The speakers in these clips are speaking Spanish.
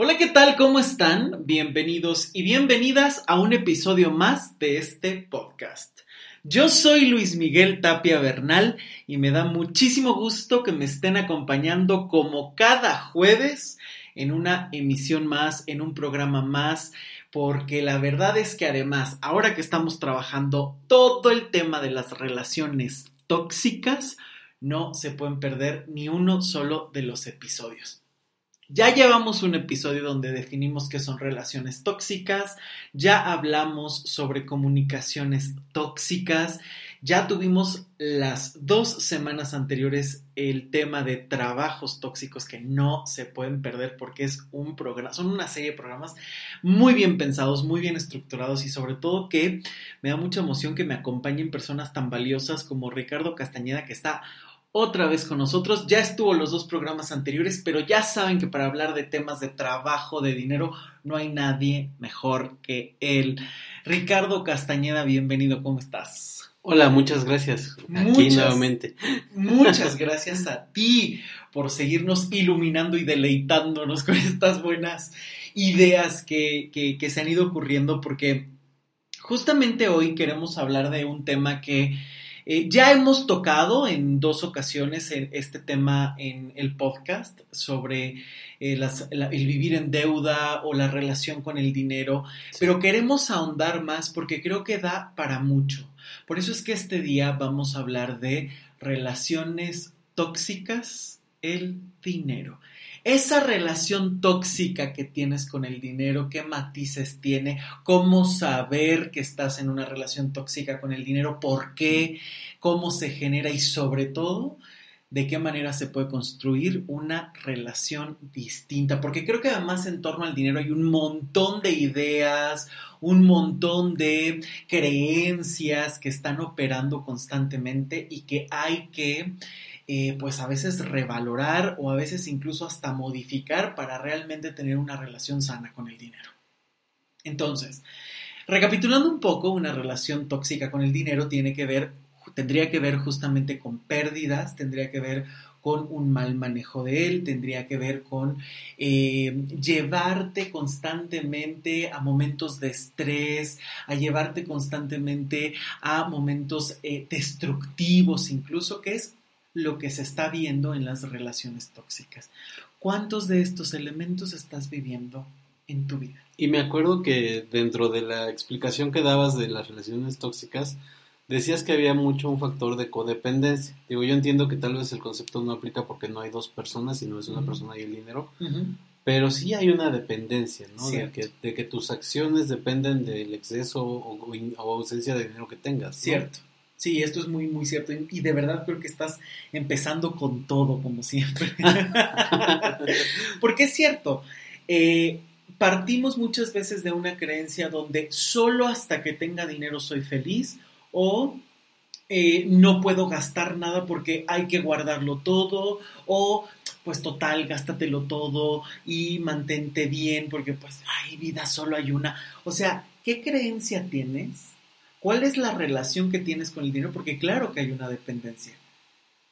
Hola, ¿qué tal? ¿Cómo están? Bienvenidos y bienvenidas a un episodio más de este podcast. Yo soy Luis Miguel Tapia Bernal y me da muchísimo gusto que me estén acompañando como cada jueves en una emisión más, en un programa más, porque la verdad es que además, ahora que estamos trabajando todo el tema de las relaciones tóxicas, no se pueden perder ni uno solo de los episodios. Ya llevamos un episodio donde definimos qué son relaciones tóxicas, ya hablamos sobre comunicaciones tóxicas, ya tuvimos las dos semanas anteriores el tema de trabajos tóxicos que no se pueden perder porque es un programa, son una serie de programas muy bien pensados, muy bien estructurados y sobre todo que me da mucha emoción que me acompañen personas tan valiosas como Ricardo Castañeda que está otra vez con nosotros. Ya estuvo los dos programas anteriores, pero ya saben que para hablar de temas de trabajo, de dinero, no hay nadie mejor que él. Ricardo Castañeda, bienvenido, ¿cómo estás? Hola, muchas gracias. Aquí nuevamente. Muchas gracias a ti por seguirnos iluminando y deleitándonos con estas buenas ideas que, que, que se han ido ocurriendo, porque justamente hoy queremos hablar de un tema que eh, ya hemos tocado en dos ocasiones este tema en el podcast sobre eh, el vivir en deuda o la relación con el dinero, pero queremos ahondar más porque creo que da para mucho. Por eso es que este día vamos a hablar de relaciones tóxicas, el dinero esa relación tóxica que tienes con el dinero, qué matices tiene, cómo saber que estás en una relación tóxica con el dinero, por qué, cómo se genera y sobre todo de qué manera se puede construir una relación distinta. Porque creo que además en torno al dinero hay un montón de ideas, un montón de creencias que están operando constantemente y que hay que eh, pues a veces revalorar o a veces incluso hasta modificar para realmente tener una relación sana con el dinero. Entonces, recapitulando un poco, una relación tóxica con el dinero tiene que ver, tendría que ver justamente con pérdidas, tendría que ver con un mal manejo de él, tendría que ver con eh, llevarte constantemente a momentos de estrés, a llevarte constantemente a momentos eh, destructivos incluso, que es lo que se está viendo en las relaciones tóxicas. ¿Cuántos de estos elementos estás viviendo en tu vida? Y me acuerdo que dentro de la explicación que dabas de las relaciones tóxicas, decías que había mucho un factor de codependencia. Digo, yo entiendo que tal vez el concepto no aplica porque no hay dos personas, sino es una persona y el dinero, pero sí hay una dependencia, ¿no? De que, de que, tus acciones dependen del exceso o, ausencia de dinero que tengas. Cierto. Sí, esto es muy, muy cierto. Y de verdad creo que estás empezando con todo, como siempre. Porque es cierto, eh, partimos muchas veces de una creencia donde solo hasta que tenga dinero soy feliz o eh, no puedo gastar nada porque hay que guardarlo todo o pues total, gástatelo todo y mantente bien porque pues, ay, vida, solo hay una. O sea, ¿qué creencia tienes? ¿Cuál es la relación que tienes con el dinero? Porque claro que hay una dependencia.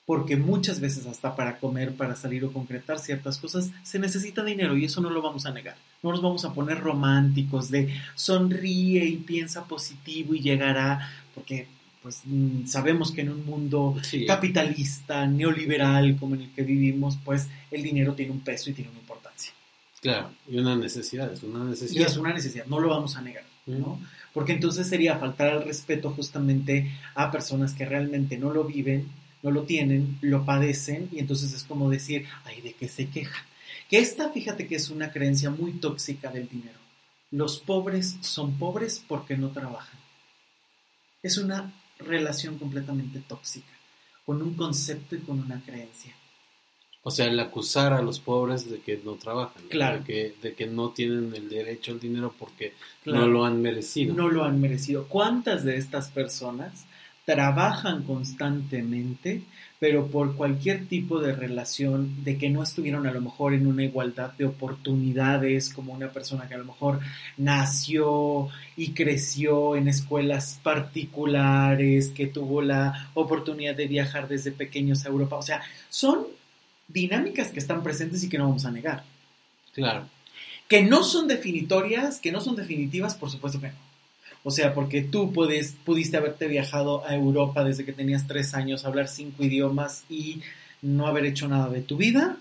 Porque muchas veces hasta para comer, para salir o concretar ciertas cosas, se necesita dinero y eso no lo vamos a negar. No nos vamos a poner románticos de sonríe y piensa positivo y llegará, porque pues mm, sabemos que en un mundo capitalista, neoliberal como en el que vivimos, pues el dinero tiene un peso y tiene una importancia. Claro, y una necesidad, es una necesidad. Y es una necesidad, no lo vamos a negar, ¿no? Porque entonces sería faltar al respeto justamente a personas que realmente no lo viven, no lo tienen, lo padecen y entonces es como decir, ay, ¿de qué se quejan? Que esta, fíjate que es una creencia muy tóxica del dinero. Los pobres son pobres porque no trabajan. Es una relación completamente tóxica, con un concepto y con una creencia. O sea, el acusar a los pobres de que no trabajan, de, que, de que no tienen el derecho al dinero porque no lo han merecido. No lo han merecido. ¿Cuántas de estas personas trabajan constantemente, pero por cualquier tipo de relación, de que no estuvieron a lo mejor en una igualdad de oportunidades, como una persona que a lo mejor nació y creció en escuelas particulares, que tuvo la oportunidad de viajar desde pequeños a Europa? O sea, son dinámicas que están presentes y que no vamos a negar. Claro. Que no son definitorias, que no son definitivas, por supuesto que no. O sea, porque tú puedes, pudiste haberte viajado a Europa desde que tenías tres años, hablar cinco idiomas y no haber hecho nada de tu vida.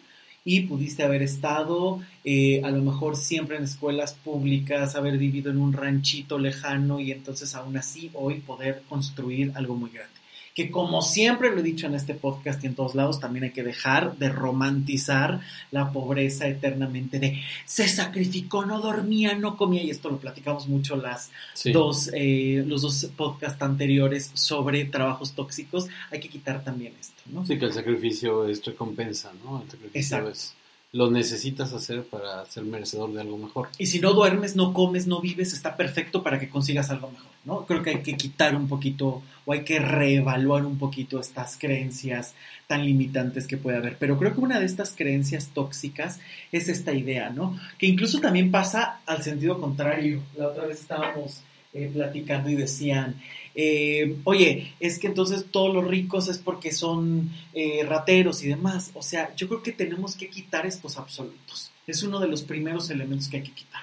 Y pudiste haber estado eh, a lo mejor siempre en escuelas públicas, haber vivido en un ranchito lejano y entonces aún así hoy poder construir algo muy grande que como siempre lo he dicho en este podcast y en todos lados, también hay que dejar de romantizar la pobreza eternamente de se sacrificó, no dormía, no comía, y esto lo platicamos mucho las dos, eh, los dos podcasts anteriores sobre trabajos tóxicos, hay que quitar también esto, ¿no? Sí, que el sacrificio es recompensa, ¿no? El sacrificio es lo necesitas hacer para ser merecedor de algo mejor. Y si no duermes, no comes, no vives, está perfecto para que consigas algo mejor, ¿no? Creo que hay que quitar un poquito o hay que reevaluar un poquito estas creencias tan limitantes que puede haber. Pero creo que una de estas creencias tóxicas es esta idea, ¿no? Que incluso también pasa al sentido contrario. La otra vez estábamos eh, platicando y decían, eh, oye, es que entonces todos los ricos es porque son eh, rateros y demás. O sea, yo creo que tenemos que quitar estos absolutos. Es uno de los primeros elementos que hay que quitar.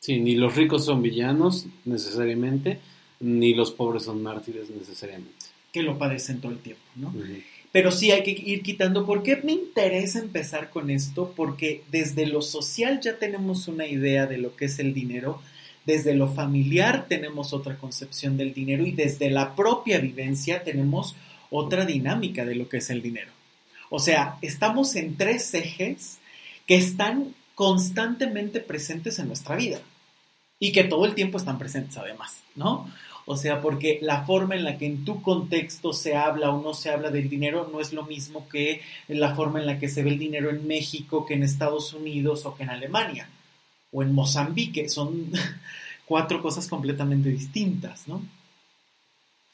Sí, ni los ricos son villanos necesariamente, ni los pobres son mártires necesariamente. Que lo padecen todo el tiempo, ¿no? Pero sí hay que ir quitando. ¿Por qué me interesa empezar con esto? Porque desde lo social ya tenemos una idea de lo que es el dinero desde lo familiar tenemos otra concepción del dinero y desde la propia vivencia tenemos otra dinámica de lo que es el dinero. O sea, estamos en tres ejes que están constantemente presentes en nuestra vida y que todo el tiempo están presentes además, ¿no? O sea, porque la forma en la que en tu contexto se habla o no se habla del dinero no es lo mismo que la forma en la que se ve el dinero en México, que en Estados Unidos o que en Alemania o en Mozambique. Son cuatro cosas completamente distintas, ¿no?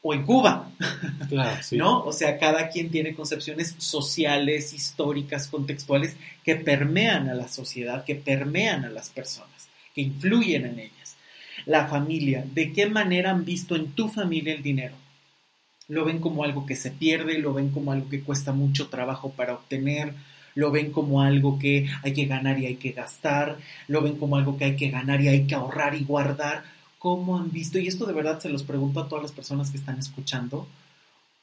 O en Cuba, claro, sí. ¿no? O sea, cada quien tiene concepciones sociales, históricas, contextuales que permean a la sociedad, que permean a las personas, que influyen en ellas. La familia, ¿de qué manera han visto en tu familia el dinero? Lo ven como algo que se pierde, lo ven como algo que cuesta mucho trabajo para obtener, lo ven como algo que hay que ganar y hay que gastar, lo ven como algo que hay que ganar y hay que ahorrar y guardar. ¿Cómo han visto? Y esto de verdad se los pregunto a todas las personas que están escuchando.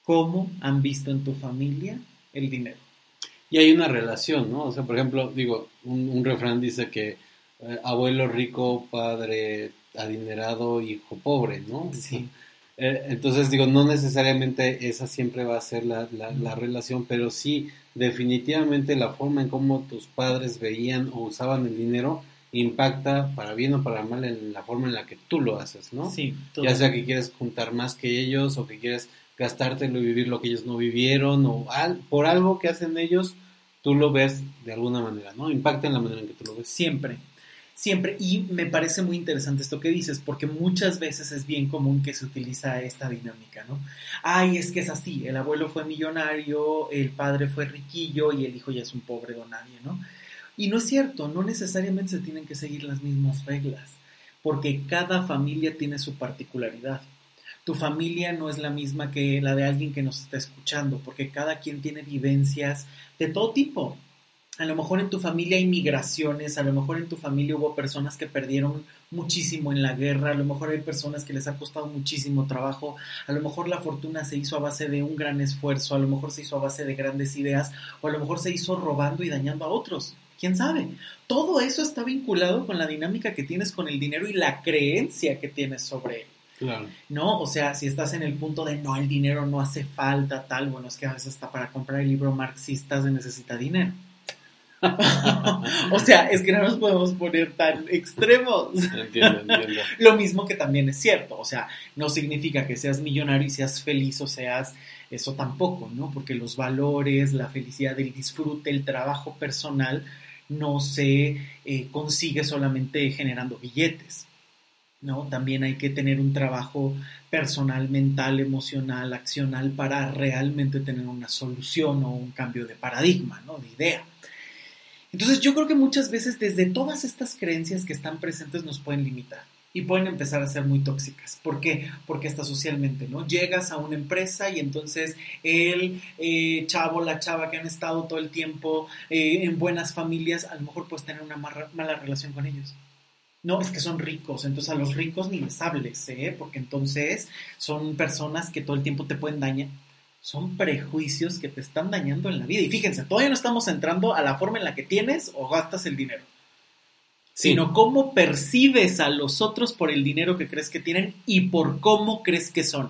¿Cómo han visto en tu familia el dinero? Y hay una relación, ¿no? O sea, por ejemplo, digo, un, refrán dice que eh, abuelo rico, padre adinerado, hijo pobre, ¿no? Sí. Eh, entonces, digo, no necesariamente esa siempre va a ser la, la, relación, pero sí, definitivamente la forma en cómo tus padres veían o usaban el dinero impacta para bien o para mal en la forma en la que tú lo haces, ¿no? Sí. Ya sea que quieres juntar más que ellos o que quieres gastártelo y vivir lo que ellos no vivieron o por algo que hacen ellos, tú lo ves de alguna manera, ¿no? Impacta en la manera en que tú lo ves. Siempre, siempre, y me parece muy interesante esto que dices, porque muchas veces es bien común que se utiliza esta dinámica, ¿no? Ay, es que es así, el abuelo fue millonario, el padre fue riquillo y el hijo ya es un pobre don nadie, ¿no? Y no es cierto, no necesariamente se tienen que seguir las mismas reglas, porque cada familia tiene su particularidad. Tu familia no es la misma que la de alguien que nos está escuchando, porque cada quien tiene vivencias de todo tipo a lo mejor en tu familia hay migraciones, a lo mejor en tu familia hubo personas que perdieron muchísimo en la guerra, a lo mejor hay personas que les ha costado muchísimo trabajo, a lo mejor la fortuna se hizo a base de un gran esfuerzo, a lo mejor se hizo a base de grandes ideas, o a lo mejor se hizo robando y dañando a otros. ¿Quién sabe? Todo eso está vinculado con la dinámica que tienes con el dinero y la creencia que tienes sobre él. Claro. ¿No? O sea, si estás en el punto de no, el dinero no hace falta, tal, bueno, es que a veces hasta para comprar el libro marxista se necesita dinero. o sea, es que no nos podemos poner tan extremos. Entiendo, entiendo. Lo mismo que también es cierto, o sea, no significa que seas millonario y seas feliz o seas eso tampoco, ¿no? Porque los valores, la felicidad, el disfrute, el trabajo personal no se eh, consigue solamente generando billetes. ¿no? También hay que tener un trabajo personal, mental, emocional, accional para realmente tener una solución o un cambio de paradigma, ¿no? De idea. Entonces yo creo que muchas veces desde todas estas creencias que están presentes nos pueden limitar. y pueden empezar a ser muy tóxicas. ¿Por qué? Porque hasta socialmente, ¿no? Llegas a una empresa y entonces el eh, chavo, la chava que han estado todo el tiempo eh, en buenas familias, a lo mejor puedes tener una mala relación con ellos. No, es que son ricos, entonces a los ricos ni les hables, ¿eh? Porque entonces son personas que todo el tiempo te pueden dañar. Son prejuicios que te están dañando en la vida. Y fíjense, todavía no estamos entrando a la forma en la que tienes o gastas el dinero sino cómo percibes a los otros por el dinero que crees que tienen y por cómo crees que son.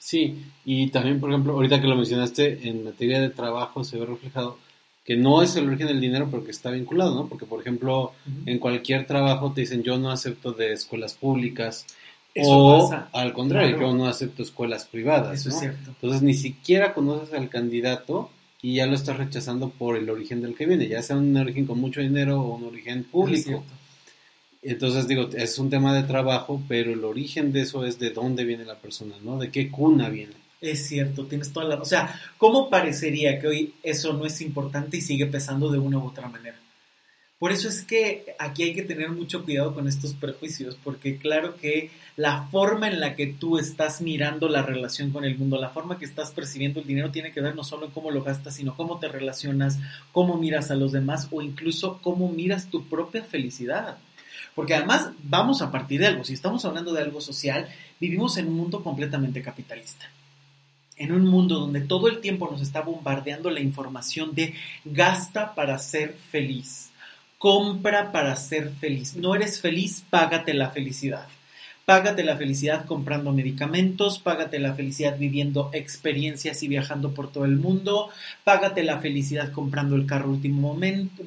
Sí, y también, por ejemplo, ahorita que lo mencionaste, en materia de trabajo se ve reflejado que no es el origen del dinero, pero que está vinculado, ¿no? Porque, por ejemplo, en cualquier trabajo te dicen yo no acepto de escuelas públicas. O al contrario, yo no acepto escuelas privadas. Eso es cierto. Entonces ni siquiera conoces al candidato y ya lo estás rechazando por el origen del que viene, ya sea un origen con mucho dinero o un origen público. Entonces digo, es un tema de trabajo, pero el origen de eso es de dónde viene la persona, ¿no? De qué cuna viene. Es cierto, tienes toda la... O sea, ¿cómo parecería que hoy eso no es importante y sigue pesando de una u otra manera? Por eso es que aquí hay que tener mucho cuidado con estos prejuicios, porque claro que la forma en la que tú estás mirando la relación con el mundo, la forma que estás percibiendo el dinero tiene que ver no solo en cómo lo gastas, sino cómo te relacionas, cómo miras a los demás o incluso cómo miras tu propia felicidad. Porque además vamos a partir de algo, si estamos hablando de algo social, vivimos en un mundo completamente capitalista. En un mundo donde todo el tiempo nos está bombardeando la información de gasta para ser feliz, compra para ser feliz. No eres feliz, págate la felicidad. Págate la felicidad comprando medicamentos, págate la felicidad viviendo experiencias y viajando por todo el mundo, págate la felicidad comprando el carro último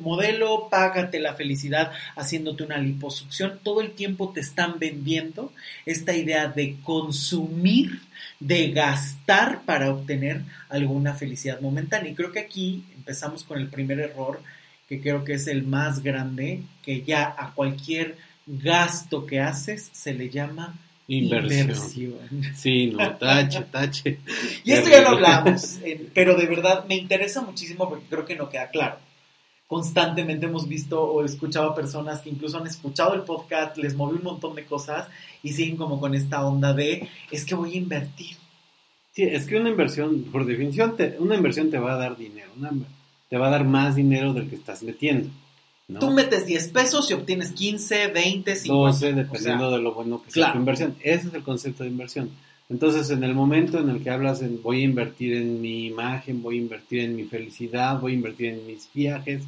modelo, págate la felicidad haciéndote una liposucción. Todo el tiempo te están vendiendo esta idea de consumir, de gastar para obtener alguna felicidad momentánea. Y creo que aquí empezamos con el primer error, que creo que es el más grande, que ya a cualquier gasto que haces se le llama inversión. Sí, no, tache, tache. y esto ya lo hablamos, pero de verdad me interesa muchísimo porque creo que no queda claro. Constantemente hemos visto o escuchado a personas que incluso han escuchado el podcast, les movió un montón de cosas y siguen como con esta onda de es que voy a invertir. Sí, es que una inversión, por definición, una inversión te va a dar dinero, te va a dar más dinero del que estás metiendo. Tú metes 10 pesos y obtienes 15, 20, 50. 12, dependiendo de lo bueno que sea tu inversión. Ese es el concepto de inversión. Entonces, en el momento en el que hablas en voy a invertir en mi imagen, voy a invertir en mi felicidad, voy a invertir en mis viajes,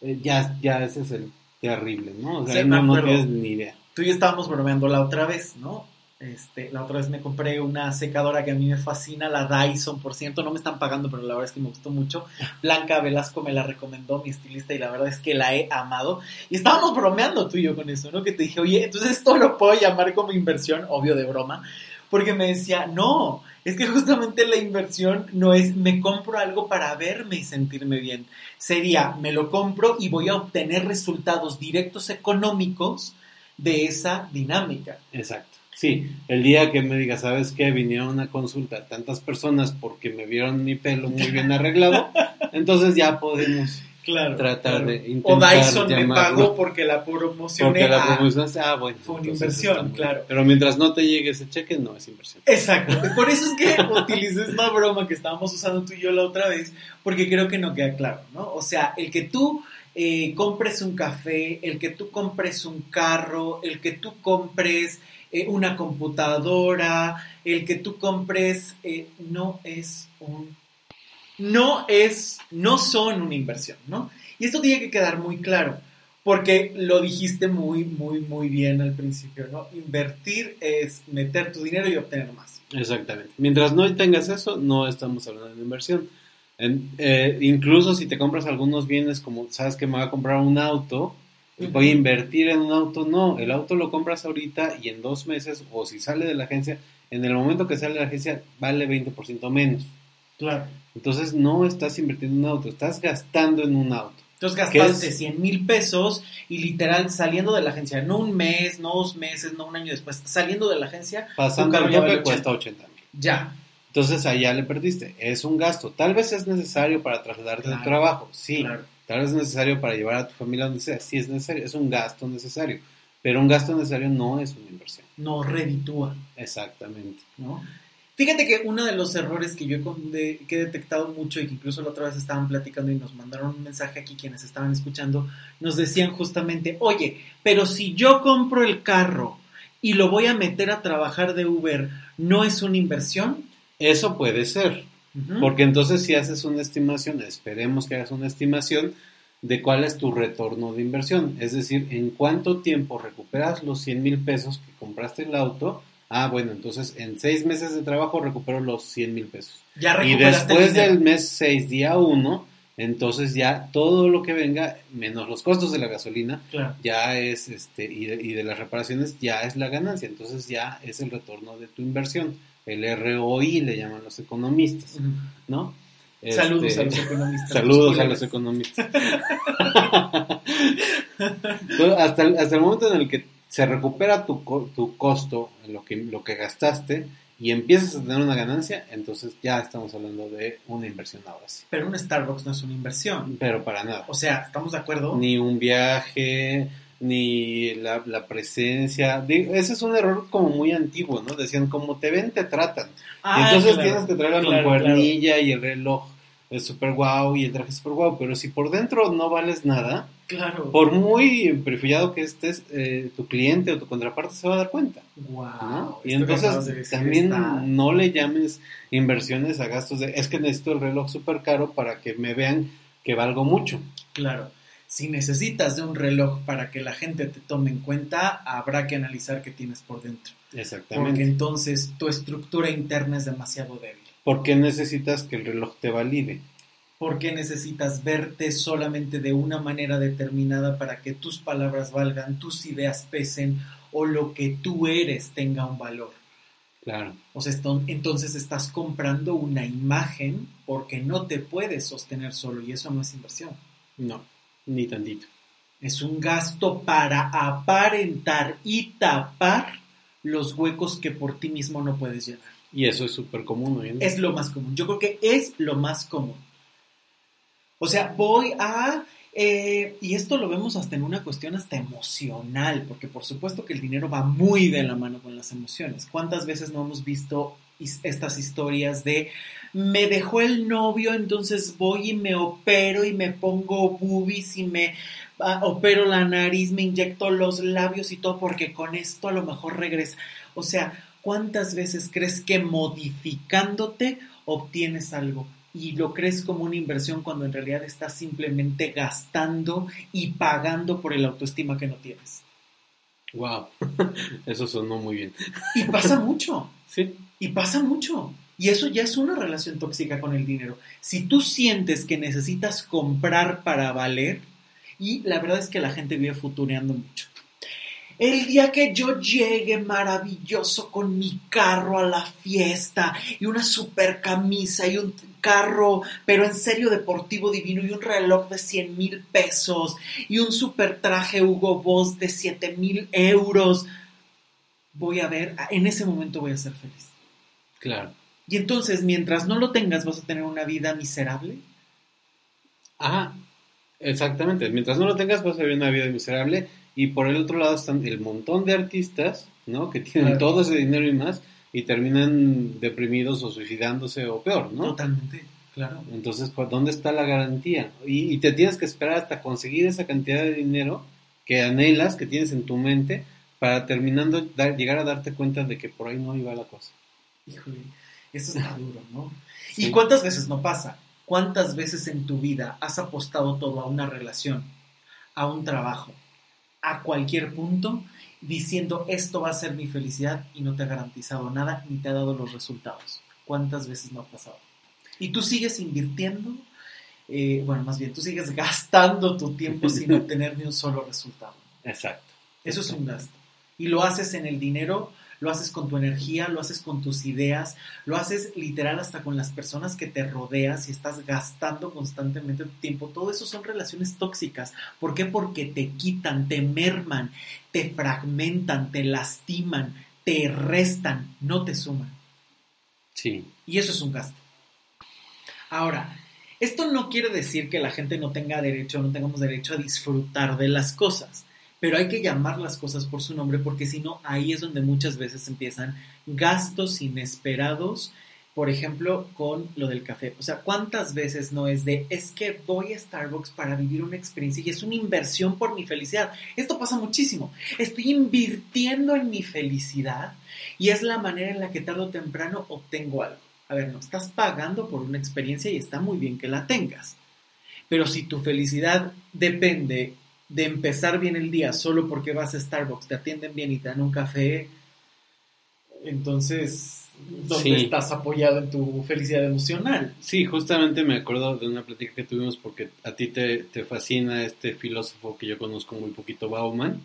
eh, ya, ya ese es el terrible, ¿no? O sea, no, no tienes ni idea. Tú y yo estábamos bromeando la otra vez, ¿no? Este, la otra vez me compré una secadora que a mí me fascina, la Dyson, por ciento, no me están pagando, pero la verdad es que me gustó mucho. Blanca Velasco me la recomendó, mi estilista, y la verdad es que la he amado. Y estábamos bromeando tú y yo con eso, ¿no? Que te dije, oye, entonces esto lo puedo llamar como inversión, obvio de broma, porque me decía, no, es que justamente la inversión no es me compro algo para verme y sentirme bien. Sería, me lo compro y voy a obtener resultados directos económicos de esa dinámica. Exacto. Sí, el día que me diga, ¿sabes qué? Vinieron a una consulta tantas personas porque me vieron mi pelo muy bien arreglado, entonces ya podemos tratar de intentar O Dyson me pagó porque la promocioné. Porque la promoción, ah, bueno. Fue una inversión, claro. Pero mientras no te llegue ese cheque, no es inversión. Exacto. Por eso es que utilicé esta broma que estábamos usando tú y yo la otra vez, porque creo que no queda claro, ¿no? O sea, el que tú eh, compres un café, el que tú compres un carro, el que tú compres eh, una computadora, el que tú compres, eh, no es un... No es, no son una inversión, ¿no? Y esto tiene que quedar muy claro, porque lo dijiste muy, muy, muy bien al principio, ¿no? Invertir es meter tu dinero y obtener más. Exactamente. Mientras no tengas eso, no estamos hablando de inversión. Eh, incluso si te compras algunos bienes como, sabes que me voy a comprar un auto, voy a invertir en un auto, no, el auto lo compras ahorita y en dos meses, o si sale de la agencia, en el momento que sale de la agencia, vale 20% menos. Claro. Entonces no estás invirtiendo en un auto, estás gastando en un auto. Entonces gastaste 100 mil pesos y literal saliendo de la agencia, no un mes, no dos meses, no un año después, saliendo de la agencia, pasando el tope cuesta 80 mil. Ya. Entonces allá le perdiste, es un gasto. Tal vez es necesario para trasladarte del trabajo, sí. Tal vez es necesario para llevar a tu familia donde sea, sí es necesario, es un gasto necesario. pero un gasto necesario no es una inversión. No reditúa. Exactamente. ¿no? Fíjate que uno de los errores que yo he, que he detectado mucho y que incluso la otra vez estaban platicando y nos mandaron un mensaje aquí quienes estaban escuchando, nos decían justamente, oye, pero si yo compro el carro y lo voy a meter a trabajar de Uber, ¿no es una inversión? Eso puede ser, porque entonces si haces una estimación, esperemos que hagas una estimación de cuál es tu retorno de inversión, es decir, en cuánto tiempo recuperas los 100 mil pesos que compraste el auto. Ah, bueno, entonces en seis meses de trabajo recupero los 100 mil pesos. ya Y después del mes 6, día 1, entonces ya todo lo que venga, menos los costos de la gasolina, Claro. ya es, este, y de, y de las reparaciones, ya es la ganancia. Entonces ya es el retorno de tu inversión. El ROI le llaman los economistas. ¿no? Saludos Este, a los economistas. Saludos a los economistas. Entonces, hasta, el, hasta el momento en el que se recupera tu, tu costo, lo que, lo que gastaste, y empiezas a tener una ganancia, entonces ya estamos hablando de una inversión ahora sí. Pero un Starbucks no es una inversión. Pero para nada. O sea, ¿estamos de acuerdo? Ni un viaje, ni la, la presencia. Digo, ese es un error como muy antiguo, ¿no? Decían, como te ven, te tratan. Ah, entonces claro, tienes que traer la claro, mancuernilla y el reloj es super guau y el traje super guau, pero si por dentro no vales nada, Claro. por muy perifillado que estés, eh, tu cliente o tu contraparte se va a dar cuenta. Wow. ¿no? Y entonces también está- no le llames inversiones a gastos de, es que necesito el reloj super caro para que me vean que valgo mucho. Claro. Si necesitas de un reloj para que la gente te tome en cuenta, habrá que analizar qué tienes por dentro. Porque Exactamente. entonces tu estructura interna es demasiado débil. ¿Por qué necesitas que el reloj te valide? Porque necesitas verte solamente de una manera determinada para que tus palabras valgan, tus ideas pesen o lo que tú eres tenga un valor. Claro. O sea, entonces estás comprando una imagen porque no te puedes sostener solo y eso no es inversión. No, ni tantito. Es un gasto para aparentar y tapar los huecos que por ti mismo no puedes llenar. Y eso es súper común hoy en día. Es lo más común. Yo creo que es lo más común. O sea, voy a... eh, y esto lo vemos hasta en una cuestión hasta emocional, porque por supuesto que el dinero va muy de la mano con las emociones. ¿Cuántas veces no hemos visto estas historias de me dejó el novio, entonces voy y me opero y me pongo boobies y me ah, opero la nariz, me inyecto los labios y todo porque con esto a lo mejor regresa. O sea, ¿cuántas veces crees que modificándote obtienes algo? Y lo crees como una inversión cuando en realidad estás simplemente gastando y pagando por el autoestima que no tienes. Wow. eso sonó muy bien. Y pasa mucho. Sí. Y pasa mucho. Y eso ya es una relación tóxica con el dinero. Si tú sientes que necesitas comprar para valer, y la verdad es que la gente vive futureando mucho. El día que yo llegue maravilloso con mi carro a la fiesta y una super camisa y un carro, pero en serio deportivo divino y un reloj de 100 mil pesos y un super traje Hugo Boss de 7 mil euros, voy a ver, en ese momento voy a ser feliz. Claro. Y entonces, mientras no lo tengas, vas a tener una vida miserable. Ajá. Exactamente. Mientras no lo tengas, vas a vivir una vida miserable. Y por el otro lado están el montón de artistas, ¿no? Que tienen Claro. todo ese dinero y más y terminan deprimidos o suicidándose o peor, ¿no? Totalmente, claro. Entonces, ¿cu- ¿dónde está la garantía? Y, y te tienes que esperar hasta conseguir esa cantidad de dinero que anhelas, que tienes en tu mente, para terminando dar- llegar a darte cuenta de que por ahí no iba la cosa. Híjole, eso está duro, ¿no? Sí. ¿Y cuántas veces no pasa? ¿Cuántas veces en tu vida has apostado todo a una relación, a un trabajo, a cualquier punto, diciendo esto va a ser mi felicidad y no te ha garantizado nada ni te ha dado los resultados? ¿Cuántas veces no ha pasado? Y tú sigues invirtiendo, eh, bueno, más bien, tú sigues gastando tu tiempo sin obtener ni un solo resultado. Exacto. Eso es un gasto. Y lo haces en el dinero, lo haces con tu energía, lo haces con tus ideas, lo haces literal hasta con las personas que te rodeas y estás gastando constantemente tu tiempo. Todo eso son relaciones tóxicas. ¿Por qué? Porque te quitan, te merman, te fragmentan, te lastiman, te restan, no te suman. Sí. Y eso es un gasto. Ahora, esto no quiere decir que la gente no tenga derecho, no tengamos derecho a disfrutar de las cosas, pero hay que llamar las cosas por su nombre porque si no, ahí es donde muchas veces empiezan gastos inesperados, por ejemplo, con lo del café. O sea, ¿cuántas veces no es de, es que voy a Starbucks para vivir una experiencia y es una inversión por mi felicidad? Esto pasa muchísimo. Estoy invirtiendo en mi felicidad y es la manera en la que tarde o temprano obtengo algo. A ver, no estás pagando por una experiencia y está muy bien que la tengas. Pero si tu felicidad depende de empezar bien el día solo porque vas a Starbucks, te atienden bien y te dan un café, entonces, ¿dónde Sí. estás apoyado en tu felicidad emocional? Sí, justamente me acuerdo de una plática que tuvimos porque a ti te, te fascina este filósofo que yo conozco muy poquito, Bauman,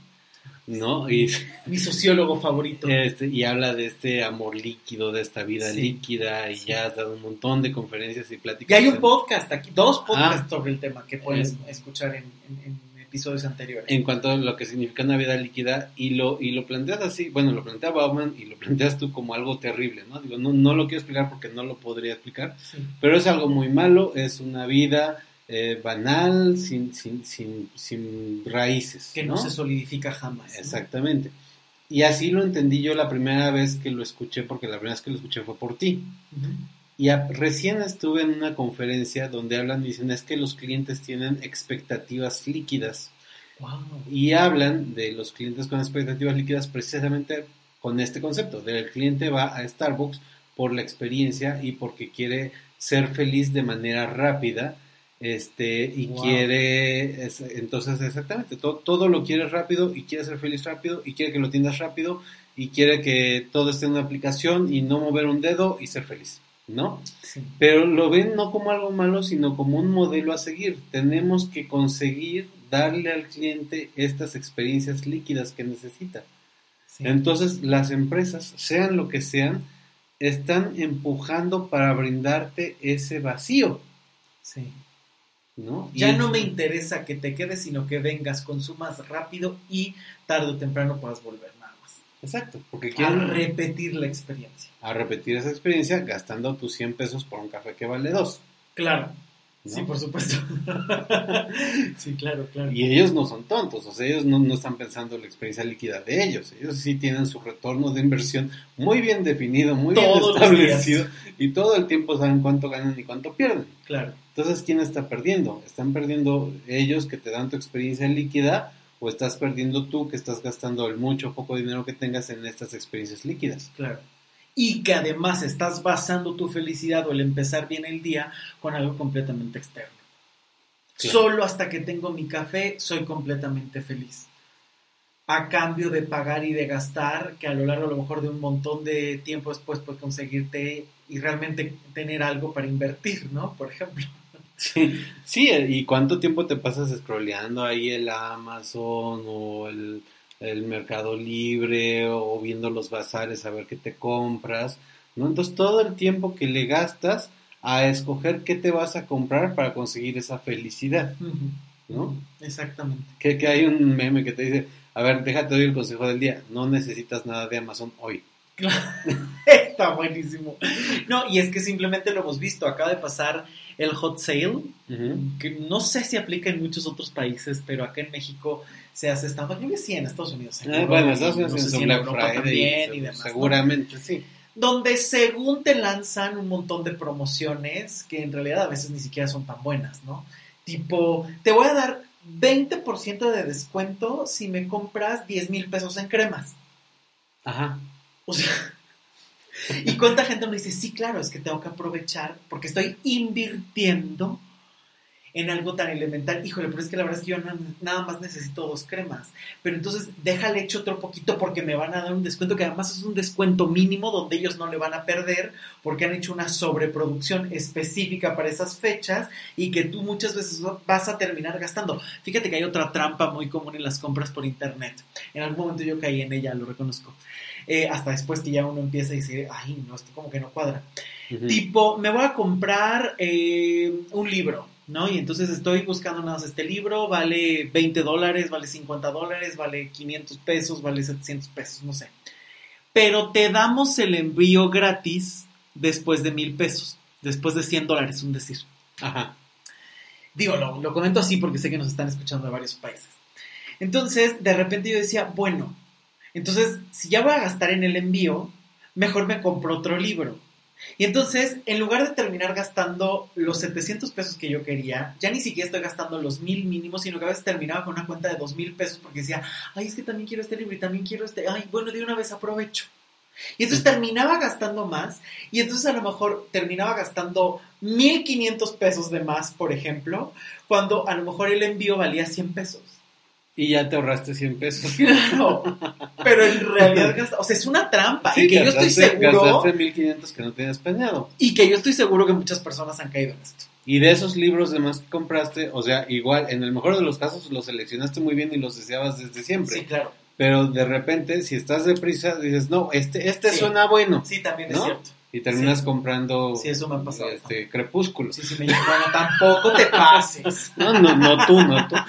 ¿no? Y, Mi sociólogo favorito. este, y habla de este amor líquido, de esta vida Sí. líquida, y Sí. ya has dado un montón de conferencias y Y pláticas. hay un podcast aquí, dos podcasts Ah. sobre el tema que puedes escuchar en, en- en episodios anteriores. en cuanto a lo que significa una vida líquida y lo, y lo planteas así, bueno, lo plantea Bauman y lo planteas tú como algo terrible, ¿no? Digo, no, no lo quiero explicar porque no lo podría explicar, Sí. pero es algo muy malo, es una vida eh, banal, sin, sin, sin, sin raíces. Que no, se solidifica jamás. ¿no? Exactamente. Y así lo entendí yo la primera vez que lo escuché, porque la primera vez que lo escuché fue por ti. Y a- recién estuve en una conferencia donde hablan dicen es que los clientes tienen expectativas líquidas Wow. y hablan de los clientes con expectativas líquidas precisamente con este concepto, del cliente va a Starbucks por la experiencia y porque quiere ser feliz de manera rápida este y Wow. quiere es- entonces exactamente to- todo lo quiere rápido y quiere ser feliz rápido y quiere que lo atiendas rápido y quiere que todo esté en una aplicación y no mover un dedo y ser feliz ¿no? Sí. Pero lo ven no como algo malo, sino como un modelo a seguir. Tenemos que conseguir darle al cliente estas experiencias líquidas que necesita. Sí. Entonces, las empresas, sean lo que sean, están empujando para brindarte ese vacío, Sí. ¿no? Y Ya es- no me interesa que te quedes, sino que vengas, consumas rápido y tarde o temprano puedas volver. Exacto, porque A quieren repetir la experiencia. a repetir esa experiencia gastando tus 100 pesos por un café que vale 2. Claro. ¿no? Sí, por supuesto. sí, claro, claro. Y ellos no son tontos, o sea, ellos no, no están pensando en la experiencia líquida de ellos. Ellos sí tienen su retorno de inversión muy bien definido, muy Todos bien establecido, y todo el tiempo saben cuánto ganan y cuánto pierden. Claro. Entonces, ¿quién está perdiendo? ¿Están perdiendo ellos que te dan tu experiencia líquida o estás perdiendo tú que estás gastando el mucho o poco dinero que tengas en estas experiencias líquidas? Claro. Y que además estás basando tu felicidad o el empezar bien el día con algo completamente externo. Claro. Solo hasta que tengo mi café soy completamente feliz. A cambio de pagar y de gastar, que a lo largo a lo mejor de un montón de tiempo después puedes conseguirte y realmente tener algo para invertir, ¿no? Por ejemplo. Sí, sí, ¿y cuánto tiempo te pasas scrolleando ahí el Amazon o el, el Mercado Libre o viendo los bazares a ver qué te compras? ¿no? Entonces todo el tiempo que le gastas a escoger qué te vas a comprar para conseguir esa felicidad, ¿no? Exactamente. Que, que hay un meme que te dice, a ver, déjate doy el consejo del día, no necesitas nada de Amazon hoy. Está buenísimo. No, y es que simplemente lo hemos visto. Acaba de pasar el hot sale, que no sé si aplica en muchos otros países, pero acá en México se hace esta. Creo que sí, en Estados Unidos. Seguro, bueno, y Estados Unidos no sé en si en Europa Friday, también y demás, ¿no? seguramente sí. Donde según te lanzan un montón de promociones que en realidad a veces ni siquiera son tan buenas, ¿no? Tipo, te voy a dar 20% de descuento si me compras 10 mil pesos en cremas. Ajá. O sea, ¿y cuánta gente no dice, sí, claro, es que tengo que aprovechar porque estoy invirtiendo en algo tan elemental? Híjole, pero es que la verdad es que yo na- nada más necesito dos cremas. Pero entonces déjale hecho otro poquito porque me van a dar un descuento que además es un descuento mínimo donde ellos no le van a perder porque han hecho una sobreproducción específica para esas fechas y que tú muchas veces vas a terminar gastando. Fíjate que hay otra trampa muy común en las compras por internet. En algún momento yo caí en ella, lo reconozco. Eh, hasta después que ya uno empieza y dice, ay, no, esto como que no cuadra. Tipo, me voy a comprar eh, un libro, ¿no? Y entonces estoy buscando nada más este libro, vale 20 dólares, vale 50 dólares, vale 500 pesos, vale 700 pesos, no sé. Pero te damos el envío gratis después de mil pesos, después de 100 dólares, un decir. Ajá. Digo, lo, lo comento así porque sé que nos están escuchando de varios países. Entonces, de repente yo decía, bueno, entonces, si ya voy a gastar en el envío, mejor me compro otro libro. Y entonces, en lugar de terminar gastando los 700 pesos que yo quería, ya ni siquiera estoy gastando los mil mínimos, sino que a veces terminaba con una cuenta de dos mil pesos porque decía, ay, es que también quiero este libro y también quiero este, ay, bueno, de una vez aprovecho. Y entonces terminaba gastando más y entonces a lo mejor terminaba gastando 1500 pesos de más, por ejemplo, cuando a lo mejor el envío valía 100 pesos. Y ya te ahorraste 100 pesos. Claro, pero en realidad, gasta- o sea, es una trampa. Sí, y que yo estoy gastaste- seguro, Gastaste 1500 que no tenías planeado. y que yo estoy seguro que muchas personas han caído en esto. Y de esos libros demás que compraste, o sea, igual, en el mejor de los casos los seleccionaste muy bien y los deseabas desde siempre. Sí, claro. Pero de repente, si estás deprisa, dices, no, este, este Sí. suena bueno. Sí, también es cierto. Y terminas Sí. comprando Sí, eso me ha pasado. este, Crepúsculo. Sí, sí, me dijo, bueno, tampoco te pases. No, no, no tú, no tú.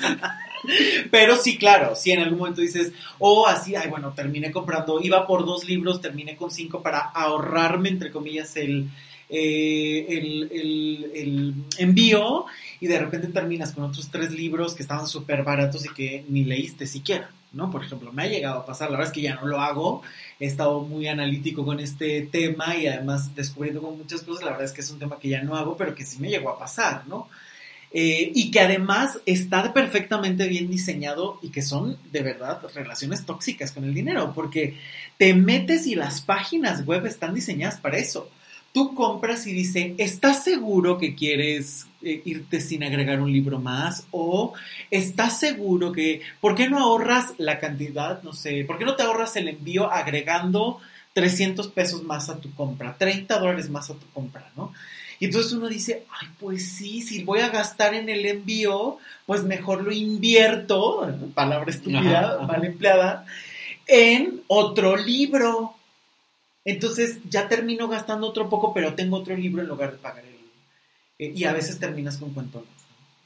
Pero sí, claro, sí, en algún momento dices, o así, ay, bueno, terminé comprando, iba por dos libros, terminé con cinco para ahorrarme, entre comillas, el, eh, el- el envío, y de repente terminas con otros tres libros que estaban súper baratos y que ni leíste siquiera, ¿no? Por ejemplo, me ha llegado a pasar, la verdad es que ya no lo hago, he estado muy analítico con este tema y además descubriendo con muchas cosas, la verdad es que es un tema que ya no hago, pero que sí me llegó a pasar, ¿no? Eh, y que además está perfectamente bien diseñado y que son de verdad relaciones tóxicas con el dinero, porque te metes y las páginas web están diseñadas para eso. Tú compras y dice, ¿estás seguro que quieres eh, irte sin agregar un libro más? O ¿estás seguro que, ¿por qué no ahorras la cantidad? No sé, ¿por qué no te ahorras el envío agregando 300 pesos más a tu compra, 30 dólares más a tu compra, ¿no? Y entonces uno dice, ay, pues sí, si voy a gastar en el envío, pues mejor lo invierto, palabra estúpida, Ajá, mal empleada, en otro libro. Entonces ya termino gastando otro poco, pero tengo otro libro en lugar de pagar el... eh, y a veces terminas con cuentones.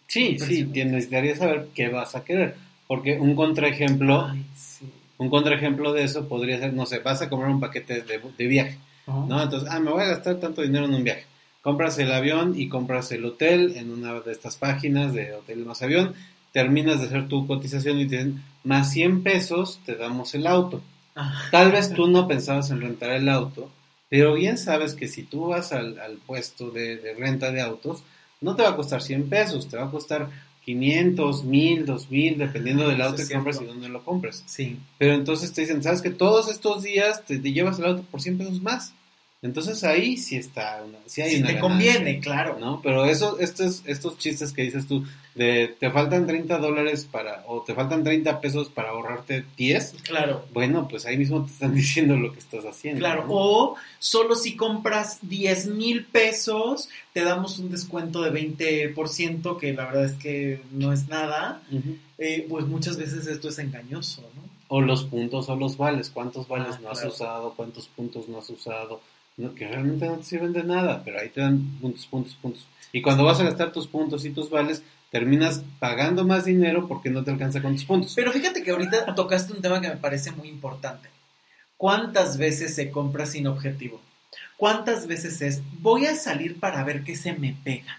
Sí, sí, necesitarías saber qué vas a querer. Porque un contraejemplo, Ay, sí. un contraejemplo de eso podría ser, no sé, vas a comprar un paquete de, de viaje, ¿no? Entonces, ah, me voy a gastar tanto dinero en un viaje. Compras el avión y compras el hotel en una de estas páginas de hotel más avión, terminas de hacer tu cotización y te dicen, más 100 pesos te damos el auto. Ah, Tal vez tú no pensabas en rentar el auto, pero bien sabes que si tú vas al, al puesto de, de renta de autos, no te va a costar 100 pesos, te va a costar 500, 1000, 2000, dependiendo del Eso auto que compras y dónde lo compras. sí. Pero entonces te dicen, ¿sabes que todos estos días te, te llevas el auto por 100 pesos más? Entonces ahí sí está, una, sí hay Si una te ganancia, conviene, claro. ¿no? Pero eso, estos, estos chistes que dices tú, de te faltan 30 dólares para, o te faltan 30 pesos para ahorrarte 10, Claro. bueno, pues ahí mismo te están diciendo lo que estás haciendo. Claro, ¿no? o solo si compras 10 mil pesos, te damos un descuento de 20%, que la verdad es que no es nada. Eh, pues muchas veces esto es engañoso, ¿no? O los puntos o los vales, cuántos vales Ah, no has usado, cuántos puntos no has usado, no, que realmente no te sirven de nada, pero ahí te dan puntos, puntos, puntos. Y cuando vas a gastar tus puntos y tus vales, terminas pagando más dinero porque no te alcanza con tus puntos. Pero fíjate que ahorita tocaste un tema que me parece muy importante. ¿Cuántas veces se compra sin objetivo? ¿Cuántas veces es, voy a salir para ver qué se me pega?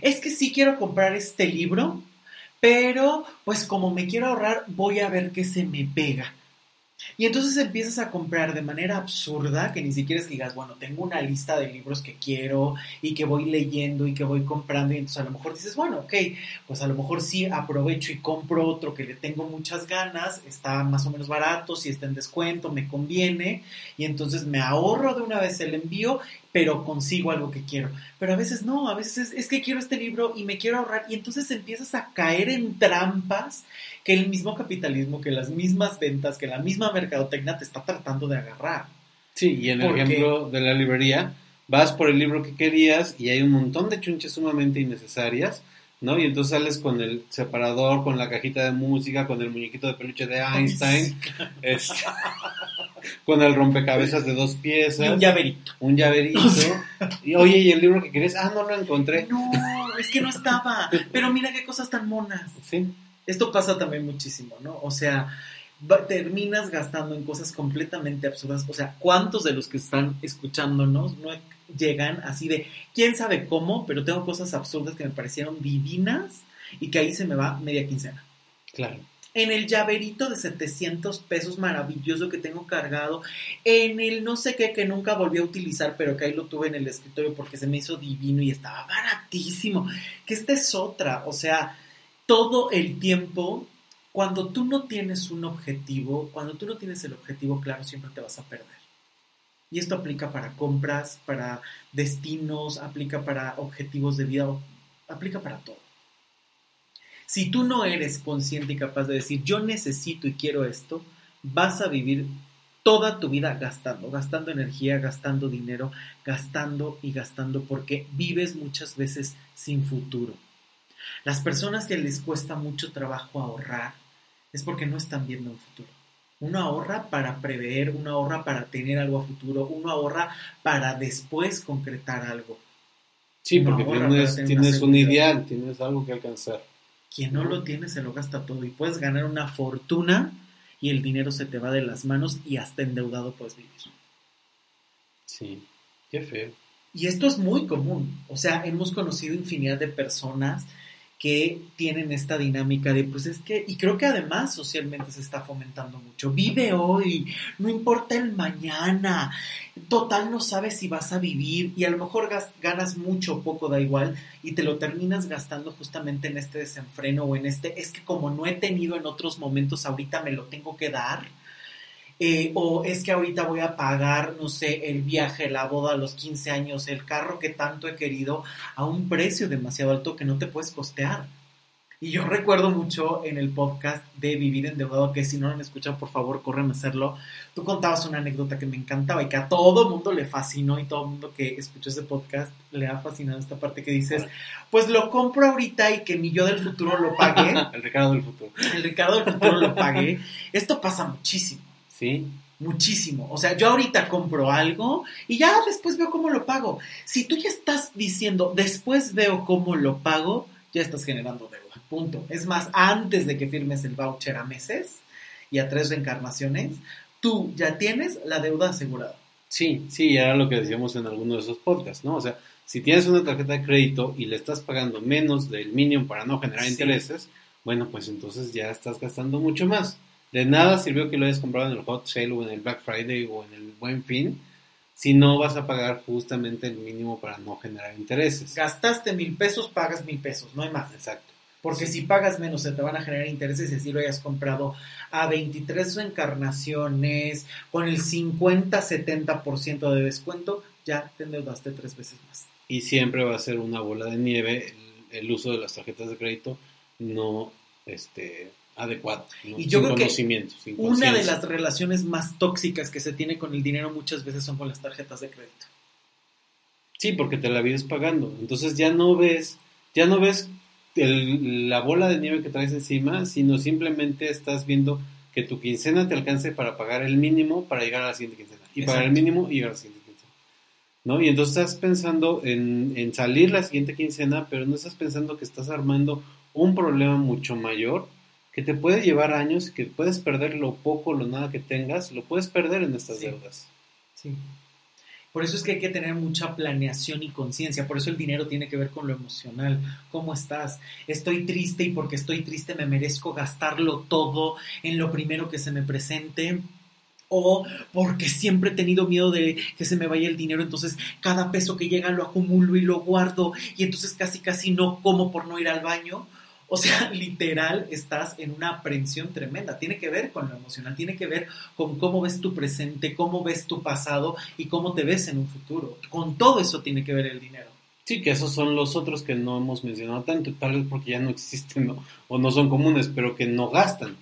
Es que sí quiero comprar este libro, pero pues como me quiero ahorrar, voy a ver qué se me pega. Y entonces empiezas a comprar de manera absurda, que ni siquiera es que digas, bueno, tengo una lista de libros que quiero y que voy leyendo y que voy comprando, y entonces a lo mejor dices, bueno, ok, pues a lo mejor sí aprovecho y compro otro que le tengo muchas ganas, está más o menos barato, si está en descuento, me conviene, y entonces me ahorro de una vez el envío, pero consigo algo que quiero. Pero a veces no, a veces es, es que quiero este libro y me quiero ahorrar, y entonces empiezas a caer en trampas que el mismo capitalismo, que las mismas ventas, que la misma mercadotecnia te está tratando de agarrar. Sí, y en el ejemplo de la librería, vas por el libro que querías y hay un montón de chunches sumamente innecesarias, ¿no? Y entonces sales con el separador, con la cajita de música, con el muñequito de peluche de Einstein, este, con el rompecabezas de dos Y piezas, un llaverito. un llaverito, y oye, ¿y el libro que querías? Ah, no lo encontré. No, es que no estaba. Pero mira qué cosas tan monas. Sí, Esto pasa también muchísimo, ¿no? O sea, terminas gastando en cosas completamente absurdas. O sea, ¿cuántos de los que están escuchándonos no llegan así de, quién sabe cómo, pero tengo cosas absurdas que me parecieron divinas y que ahí se me va media quincena? claro. En el llaverito de 700 pesos maravilloso que tengo cargado, en el no sé qué que nunca volví a utilizar, pero que ahí lo tuve en el escritorio porque se me hizo divino y estaba baratísimo. Que esta es otra, o sea, todo el tiempo, cuando tú no tienes un objetivo, cuando tú no tienes el objetivo claro, siempre te vas a perder. Y esto aplica para compras, para destinos, aplica para objetivos de vida, aplica para todo. Si tú no eres consciente y capaz de decir, yo necesito y quiero esto, vas a vivir toda tu vida gastando, gastando energía, gastando dinero, gastando y gastando, porque vives muchas veces sin futuro. Las personas que les cuesta mucho trabajo ahorrar es porque no están viendo un futuro. Uno ahorra para prever, uno ahorra para tener algo a futuro, uno ahorra para después concretar algo. Sí, porque tienes un ideal, tienes algo que alcanzar. Quien no lo tiene se lo gasta todo y puedes ganar una fortuna y el dinero se te va de las manos y hasta endeudado puedes vivir. Sí, qué feo. Y esto es muy común. O sea, hemos conocido infinidad de personas que tienen esta dinámica de, pues es que, y creo que además socialmente se está fomentando mucho, vive hoy, no importa el mañana, total no sabes si vas a vivir y a lo mejor ganas mucho o poco, da igual, y te lo terminas gastando justamente en este desenfreno o en este, es que como no he tenido en otros momentos, ahorita me lo tengo que dar eh, o es que ahorita voy a pagar, no sé, el viaje, la boda, los 15 años, el carro que tanto he querido a un precio demasiado alto que no te puedes costear. Y yo recuerdo mucho en el podcast de Vivir Endeudado, que si no lo han escuchado, por favor, corren a hacerlo. Tú contabas una anécdota que me encantaba y que a todo mundo le fascinó y todo el mundo que escuchó ese podcast le ha fascinado esta parte que dices, pues lo compro ahorita y que mi yo del futuro lo pague. el Ricardo del futuro. El Ricardo del futuro lo pague. Esto pasa muchísimo. Sí. Muchísimo. O sea, yo ahorita compro algo y ya después veo cómo lo pago. Si tú ya estás diciendo, después veo cómo lo pago, ya estás generando deuda. Punto. Es más, antes de que firmes el voucher a meses y a tres reencarnaciones, tú ya tienes la deuda asegurada. Sí, sí, era lo que decíamos en alguno de esos podcasts, ¿no? O sea, si tienes una tarjeta de crédito y le estás pagando menos del mínimo para no generar intereses, bueno, pues entonces ya estás gastando mucho más. De nada sirvió que lo hayas comprado en el Hot Sale o en el Black Friday o en el Buen Fin si no vas a pagar justamente el mínimo para no generar intereses. Gastaste mil pesos, pagas mil pesos, no hay más. Exacto. Porque si pagas menos se te van a generar intereses y si lo hayas comprado a 23 reencarnaciones con el 50-70% de descuento, ya te endeudaste tres veces más. Y siempre va a ser una bola de nieve el, el uso de las tarjetas de crédito, no este, adecuado. Y yo creo que una de las relaciones más tóxicas que se tiene con el dinero muchas veces son con las tarjetas de crédito. Sí, porque te la vives pagando. Entonces ya no ves, ya no ves la bola de nieve que traes encima, sino simplemente estás viendo que tu quincena te alcance para pagar el mínimo para llegar a la siguiente quincena. Y pagar el mínimo y llegar a la siguiente quincena. ¿No? Y entonces estás pensando en, en salir la siguiente quincena, pero no estás pensando que estás armando un problema mucho mayor que te puede llevar años, que puedes perder lo poco, lo nada que tengas, lo puedes perder en estas deudas. Sí. Por eso es que hay que tener mucha planeación y conciencia. Por eso el dinero tiene que ver con lo emocional. ¿Cómo estás? Estoy triste y porque estoy triste me merezco gastarlo todo en lo primero que se me presente. O porque siempre he tenido miedo de que se me vaya el dinero, entonces cada peso que llega lo acumulo y lo guardo y entonces casi casi no como por no ir al baño. O sea, literal, estás en una aprensión tremenda. Tiene que ver con lo emocional, tiene que ver con cómo ves tu presente, cómo ves tu pasado y cómo te ves en un futuro. Con todo eso tiene que ver el dinero. Sí, que esos son los otros que no hemos mencionado tanto, tal vez porque ya no existen ¿no? o no son comunes, pero que no gastan.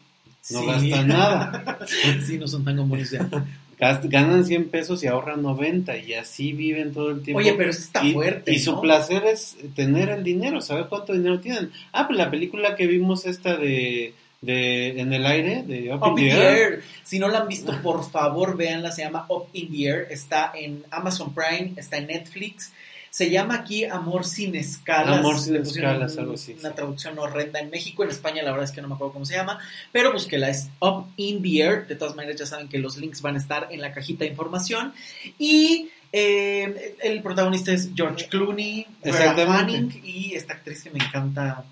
No gastan nada. sí, no son tan comunes ya ganan 100 pesos y ahorran 90 y así viven todo el tiempo. Oye, pero eso está fuerte. Y su placer es tener el dinero, saber cuánto dinero tienen. Ah, pues la película que vimos esta de, de En el aire, de Up, in the, air. Si no la han visto, por favor, véanla, se llama Up in the Air, está en Amazon Prime, está en Netflix. Se llama aquí Amor sin escalas. Amor sin escalas, algo así. Una traducción horrenda en México, en España la verdad es que no me acuerdo cómo se llama, pero búsquela, es Up in the Air. De todas maneras ya saben que los links van a estar en la cajita de información. Y eh, el protagonista es George Clooney, Vera Manning y esta actriz que me encanta,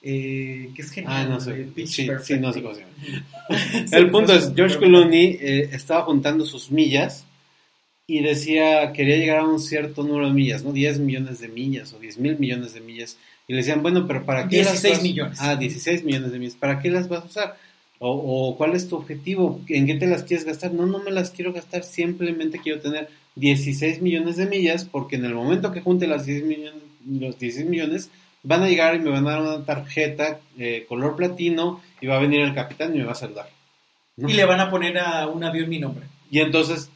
eh, que es genial. Ah, no sé. Pitch Sí, no sé cómo se llama. El punto es, George Clooney eh, estaba juntando sus millas y decía, quería llegar a un cierto número de millas, ¿no? 10 millones de millas o 10 mil millones de millas. Y le decían, bueno, pero ¿para qué las 16 vas- millones. Ah, 16 millones de millas. ¿Para qué las vas a usar? O, o ¿cuál es tu objetivo? ¿En qué te las quieres gastar? No, no me las quiero gastar, simplemente quiero tener 16 millones de millas porque en el momento que junte las 10 millones, los 16 millones, van a llegar y me van a dar una tarjeta eh, color platino y va a venir el capitán y me va a saludar. ¿no? Y le van a poner a un avión mi nombre. Y entonces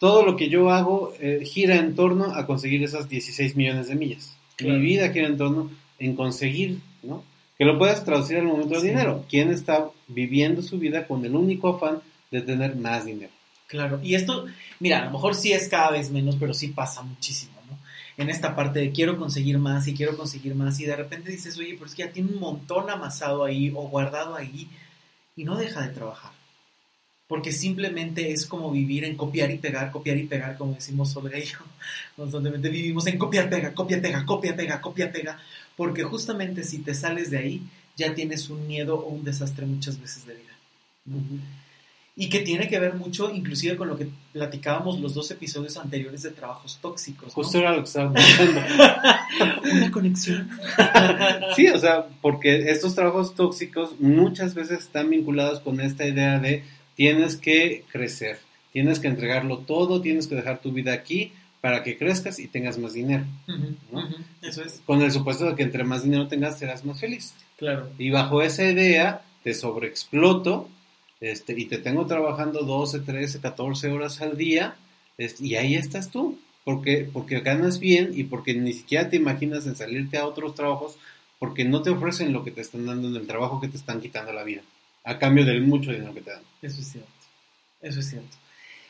todo lo que yo hago eh, gira en torno a conseguir esas 16 millones de millas. Claro. Mi vida gira en torno en conseguir, ¿no? Que lo puedas traducir al momento del Sí. dinero. ¿Quién está viviendo su vida con el único afán de tener más dinero? Claro, y esto, mira, a lo mejor sí es cada vez menos, pero sí pasa muchísimo, ¿no? En esta parte de quiero conseguir más y quiero conseguir más y de repente dices, oye, pero es que ya tiene un montón amasado ahí o guardado ahí y no deja de trabajar. Porque simplemente es como vivir en copiar y pegar, copiar y pegar, como decimos sobre ello. Constantemente vivimos en copiar, pega, copia, pega, copia, pega, copia, pega. Porque justamente si te sales de ahí, ya tienes un miedo o un desastre muchas veces de vida. ¿no? Y que tiene que ver mucho, inclusive con lo que platicábamos los dos episodios anteriores de trabajos tóxicos. ¿no? Justo era lo que estaba pensando. Una conexión. sí, o sea, porque estos trabajos tóxicos muchas veces están vinculados con esta idea de tienes que crecer, tienes que entregarlo todo, tienes que dejar tu vida aquí para que crezcas y tengas más dinero. ¿no? Eso es, Con el supuesto de que entre más dinero tengas serás más feliz. claro. Y bajo esa idea te sobreexploto este, y te tengo trabajando 12, 13, 14 horas al día este, y ahí estás tú. Porque, porque ganas bien y porque ni siquiera te imaginas en salirte a otros trabajos porque no te ofrecen lo que te están dando en el trabajo que te están quitando la vida. A cambio del mucho dinero que te dan. Eso es cierto. Eso es cierto.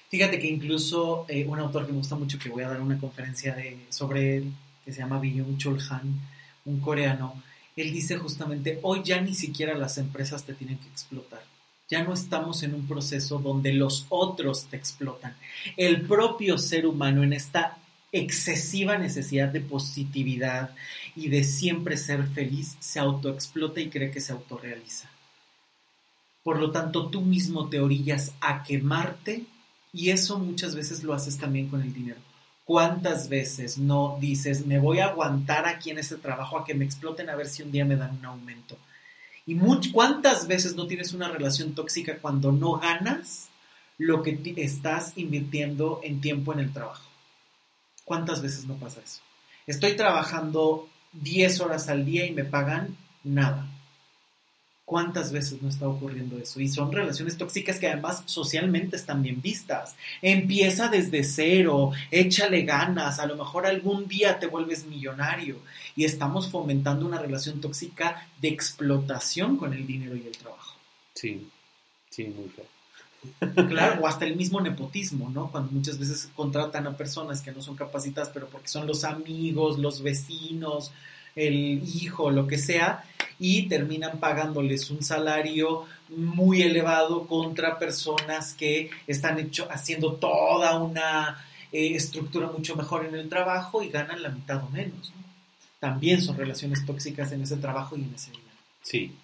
Fíjate que incluso eh, un autor que me gusta mucho, que voy a dar una conferencia de, sobre él, que se llama Byung Chul Han, un coreano, él dice justamente, hoy ya ni siquiera las empresas te tienen que explotar. Ya no estamos en un proceso donde los otros te explotan. El propio ser humano en esta excesiva necesidad de positividad y de siempre ser feliz se autoexplota y cree que se autorrealiza. Por lo tanto, tú mismo te orillas a quemarte y eso muchas veces lo haces también con el dinero. ¿Cuántas veces no dices, me voy a aguantar aquí en este trabajo a que me exploten a ver si un día me dan un aumento? Y ¿cuántas veces no tienes una relación tóxica cuando no ganas lo que estás invirtiendo en tiempo en el trabajo? ¿Cuántas veces no pasa eso? Estoy trabajando 10 horas al día y me pagan nada. ¿Cuántas veces no está ocurriendo eso? Y son relaciones tóxicas que además socialmente están bien vistas. Empieza desde cero, échale ganas, a lo mejor algún día te vuelves millonario. Y estamos fomentando una relación tóxica de explotación con el dinero y el trabajo. Sí, sí, muy feo. Claro, o hasta el mismo nepotismo, ¿no? Cuando muchas veces contratan a personas que no son capacitadas, pero porque son los amigos, los vecinos, el hijo, lo que sea, y terminan pagándoles un salario muy elevado contra personas que están hecho, haciendo toda una eh, estructura mucho mejor en el trabajo y ganan la mitad o menos. ¿no? También son relaciones tóxicas en ese trabajo y en ese dinero. Sí.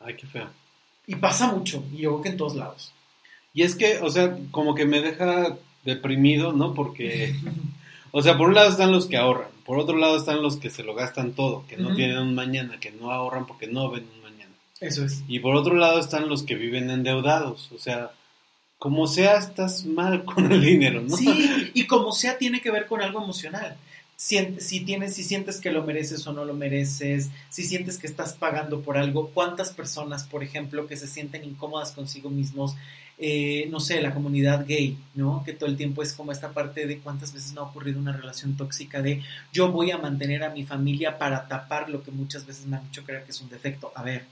Ay, qué feo. Y pasa mucho, y yo creo que en todos lados. Y es que, o sea, como que me deja deprimido, ¿no? Porque, o sea, por un lado están los que ahorran, por otro lado están los que se lo gastan todo, que no tienen un mañana, que no ahorran porque no ven un mañana. Eso es. Y por otro lado están los que viven endeudados, o sea, como sea, estás mal con el dinero, ¿no? Sí, y como sea, tiene que ver con algo emocional. Si, si, tienes, si sientes que lo mereces o no lo mereces, si sientes que estás pagando por algo, ¿cuántas personas, por ejemplo, que se sienten incómodas consigo mismos, eh, no sé, la comunidad gay, ¿no? Que todo el tiempo es como esta parte de cuántas veces no ha ocurrido una relación tóxica de yo voy a mantener a mi familia para tapar lo que muchas veces me han hecho creer que es un defecto. A ver,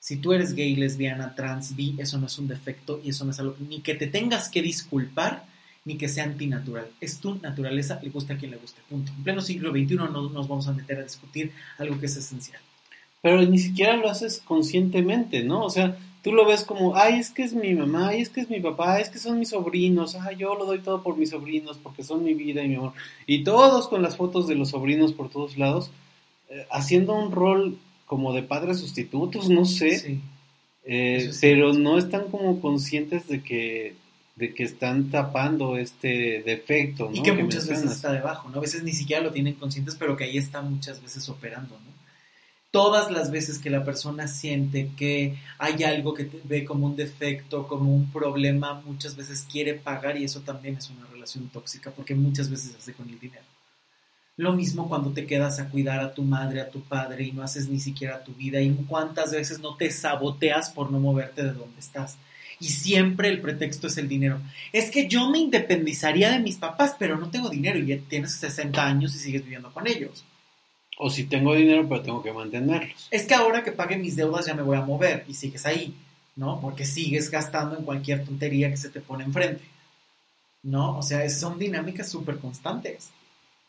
si tú eres gay, lesbiana, trans, bi, eso no es un defecto y eso no es algo ni que te tengas que disculpar ni que sea antinatural. Es tu naturaleza, le gusta a quien le guste. Punto. En pleno siglo XXI no nos vamos a meter a discutir algo que es esencial. Pero ni siquiera lo haces conscientemente, ¿no? O sea, tú lo ves como, ay, es que es mi mamá, ay, es que es mi papá, es que son mis sobrinos, ay, yo lo doy todo por mis sobrinos porque son mi vida y mi amor. Y todos con las fotos de los sobrinos por todos lados, eh, haciendo un rol como de padres sustitutos, no sé. Sí. Eh, pero no están como conscientes de que, de que están tapando este defecto, ¿no? Y que muchas veces está debajo, ¿no? A veces ni siquiera lo tienen conscientes, pero que ahí está muchas veces operando, ¿no? Todas las veces que la persona siente que hay algo que ve como un defecto, como un problema, muchas veces quiere pagar y eso también es una relación tóxica porque muchas veces hace con el dinero. Lo mismo cuando te quedas a cuidar a tu madre, a tu padre y no haces ni siquiera tu vida y cuántas veces no te saboteas por no moverte de donde estás. Y siempre el pretexto es el dinero. Es que yo me independizaría de mis papás, pero no tengo dinero y ya tienes 60 años y sigues viviendo con ellos. O si tengo dinero, pero tengo que mantenerlos. Es que ahora que pague mis deudas ya me voy a mover y sigues ahí, ¿no? Porque sigues gastando en cualquier tontería que se te pone enfrente, ¿no? O sea, son dinámicas súper constantes.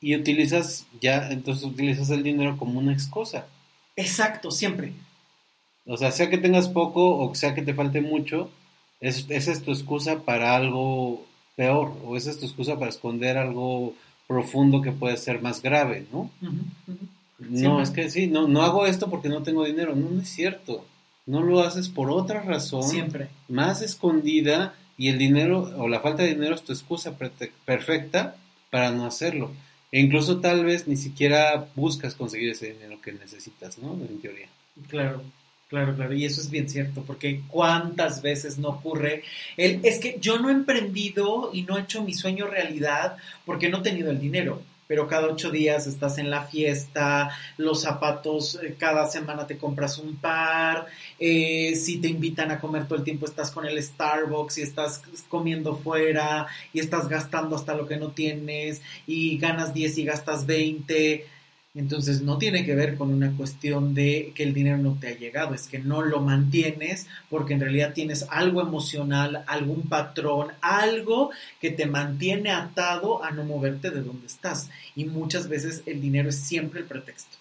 Y utilizas ya, entonces utilizas el dinero como una excusa. Exacto, siempre. O sea, sea que tengas poco o sea que te falte mucho, es, esa es tu excusa para algo peor, o esa es tu excusa para esconder algo profundo que puede ser más grave, ¿no? No, es que sí, no, no hago esto porque no tengo dinero, no, no es cierto. No lo haces por otra razón, Siempre. más escondida, y el dinero o la falta de dinero es tu excusa perfecta para no hacerlo. E incluso tal vez ni siquiera buscas conseguir ese dinero que necesitas, ¿no? En teoría. Claro, claro, claro. Y eso es bien cierto, porque cuántas veces no ocurre. El, es que yo no he emprendido y no he hecho mi sueño realidad porque no he tenido el dinero. Pero cada ocho días estás en la fiesta, los zapatos, eh, cada semana te compras un par, eh, si te invitan a comer todo el tiempo estás con el Starbucks y estás comiendo fuera y estás gastando hasta lo que no tienes y ganas 10 y gastas 20. Entonces no tiene que ver con una cuestión de que el dinero no te ha llegado, es que no lo mantienes porque en realidad tienes algo emocional, algún patrón, algo que te mantiene atado a no moverte de donde estás. Y muchas veces el dinero es siempre el pretexto.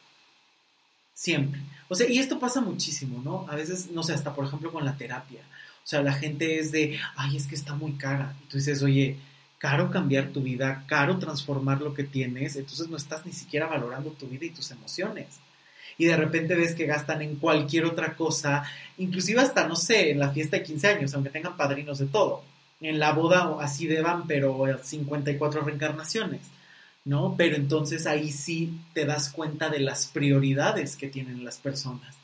Siempre. O sea, y esto pasa muchísimo, ¿no? A veces, no sé, hasta por ejemplo con la terapia. O sea, la gente es de, ay, es que está muy cara. Y tú dices, oye, caro cambiar tu vida, caro transformar lo que tienes, entonces no estás ni siquiera valorando tu vida y tus emociones. Y de repente ves que gastan en cualquier otra cosa, inclusive hasta, no sé, en la fiesta de 15 años, aunque tengan padrinos de todo. En la boda así de van, pero 54 reencarnaciones, ¿no? Pero entonces ahí sí te das cuenta de las prioridades que tienen las personas.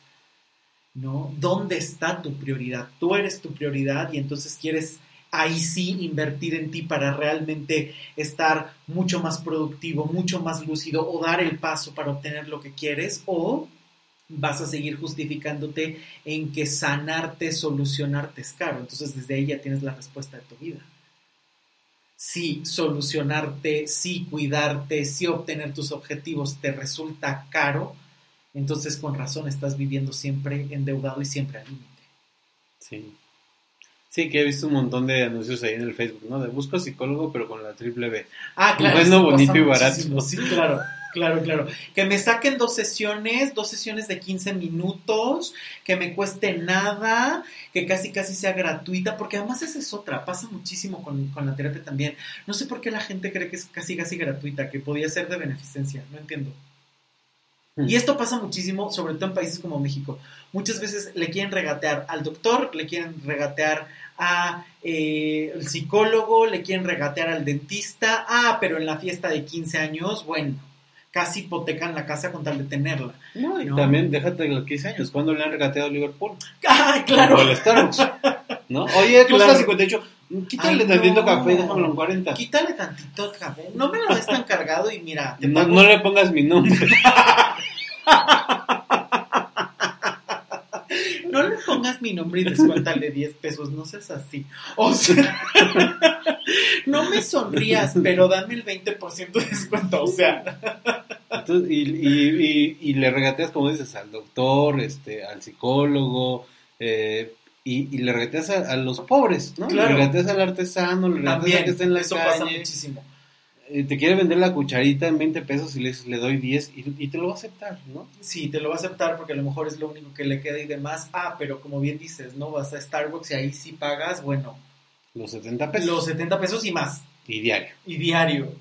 ¿No? ¿Dónde está tu prioridad? Tú eres tu prioridad y entonces quieres ahí sí invertir en ti para realmente estar mucho más productivo, mucho más lúcido o dar el paso para obtener lo que quieres o vas a seguir justificándote en que sanarte, solucionarte es caro. Entonces desde ahí ya tienes la respuesta de tu vida. Si solucionarte, si cuidarte, si obtener tus objetivos te resulta caro, entonces con razón estás viviendo siempre endeudado y siempre al límite. Sí. Sí, que he visto un montón de anuncios ahí en el Facebook, ¿no? De busco psicólogo, pero con la triple B. Ah, claro. Bueno, bonito y barato. Sí, claro, claro, claro. Que me saquen dos sesiones, dos sesiones de 15 minutos, que me cueste nada, que casi casi sea gratuita, porque además esa es otra, pasa muchísimo con, con la terapia también. No sé por qué la gente cree que es casi casi gratuita, que podía ser de beneficencia, no entiendo. Hmm. Y esto pasa muchísimo, sobre todo en países como México. Muchas veces le quieren regatear al doctor, le quieren regatear a eh, el psicólogo, le quieren regatear al dentista. Ah, pero en la fiesta de 15 años, bueno, casi hipotecan la casa con tal de tenerla. No, y No. también déjate los 15 años. ¿Cuándo le han regateado a Liverpool? ¡Ah, claro! Al Starbucks. ¿No? Oye, cuesta Claro. 58. Quítale Ay, tantito no. café y déjamelo en 40. Quítale tantito café. No me lo des tan cargado y mira, te No, pago- no le pongas mi nombre. No le pongas mi nombre y descuéntale 10 pesos, no seas así. O sea, no me sonrías, pero dame el 20% de descuento, o sea. Entonces, y, y, y, y le regateas, como dices, al doctor, este, al psicólogo, eh, y, y le regateas a, a los pobres, ¿no? Claro. Le regateas al artesano, le regateas También, que está en la eso pasa muchísimo. Eh, te quiere vender la cucharita en 20 pesos y le, le doy 10 y, y te lo va a aceptar, ¿no? Sí, te lo va a aceptar porque a lo mejor es lo único que le queda y demás. Ah, pero como bien dices, ¿no? Vas a Starbucks y ahí sí pagas, bueno, Los 70 pesos. los 70 pesos y más. Y diario. Y diario.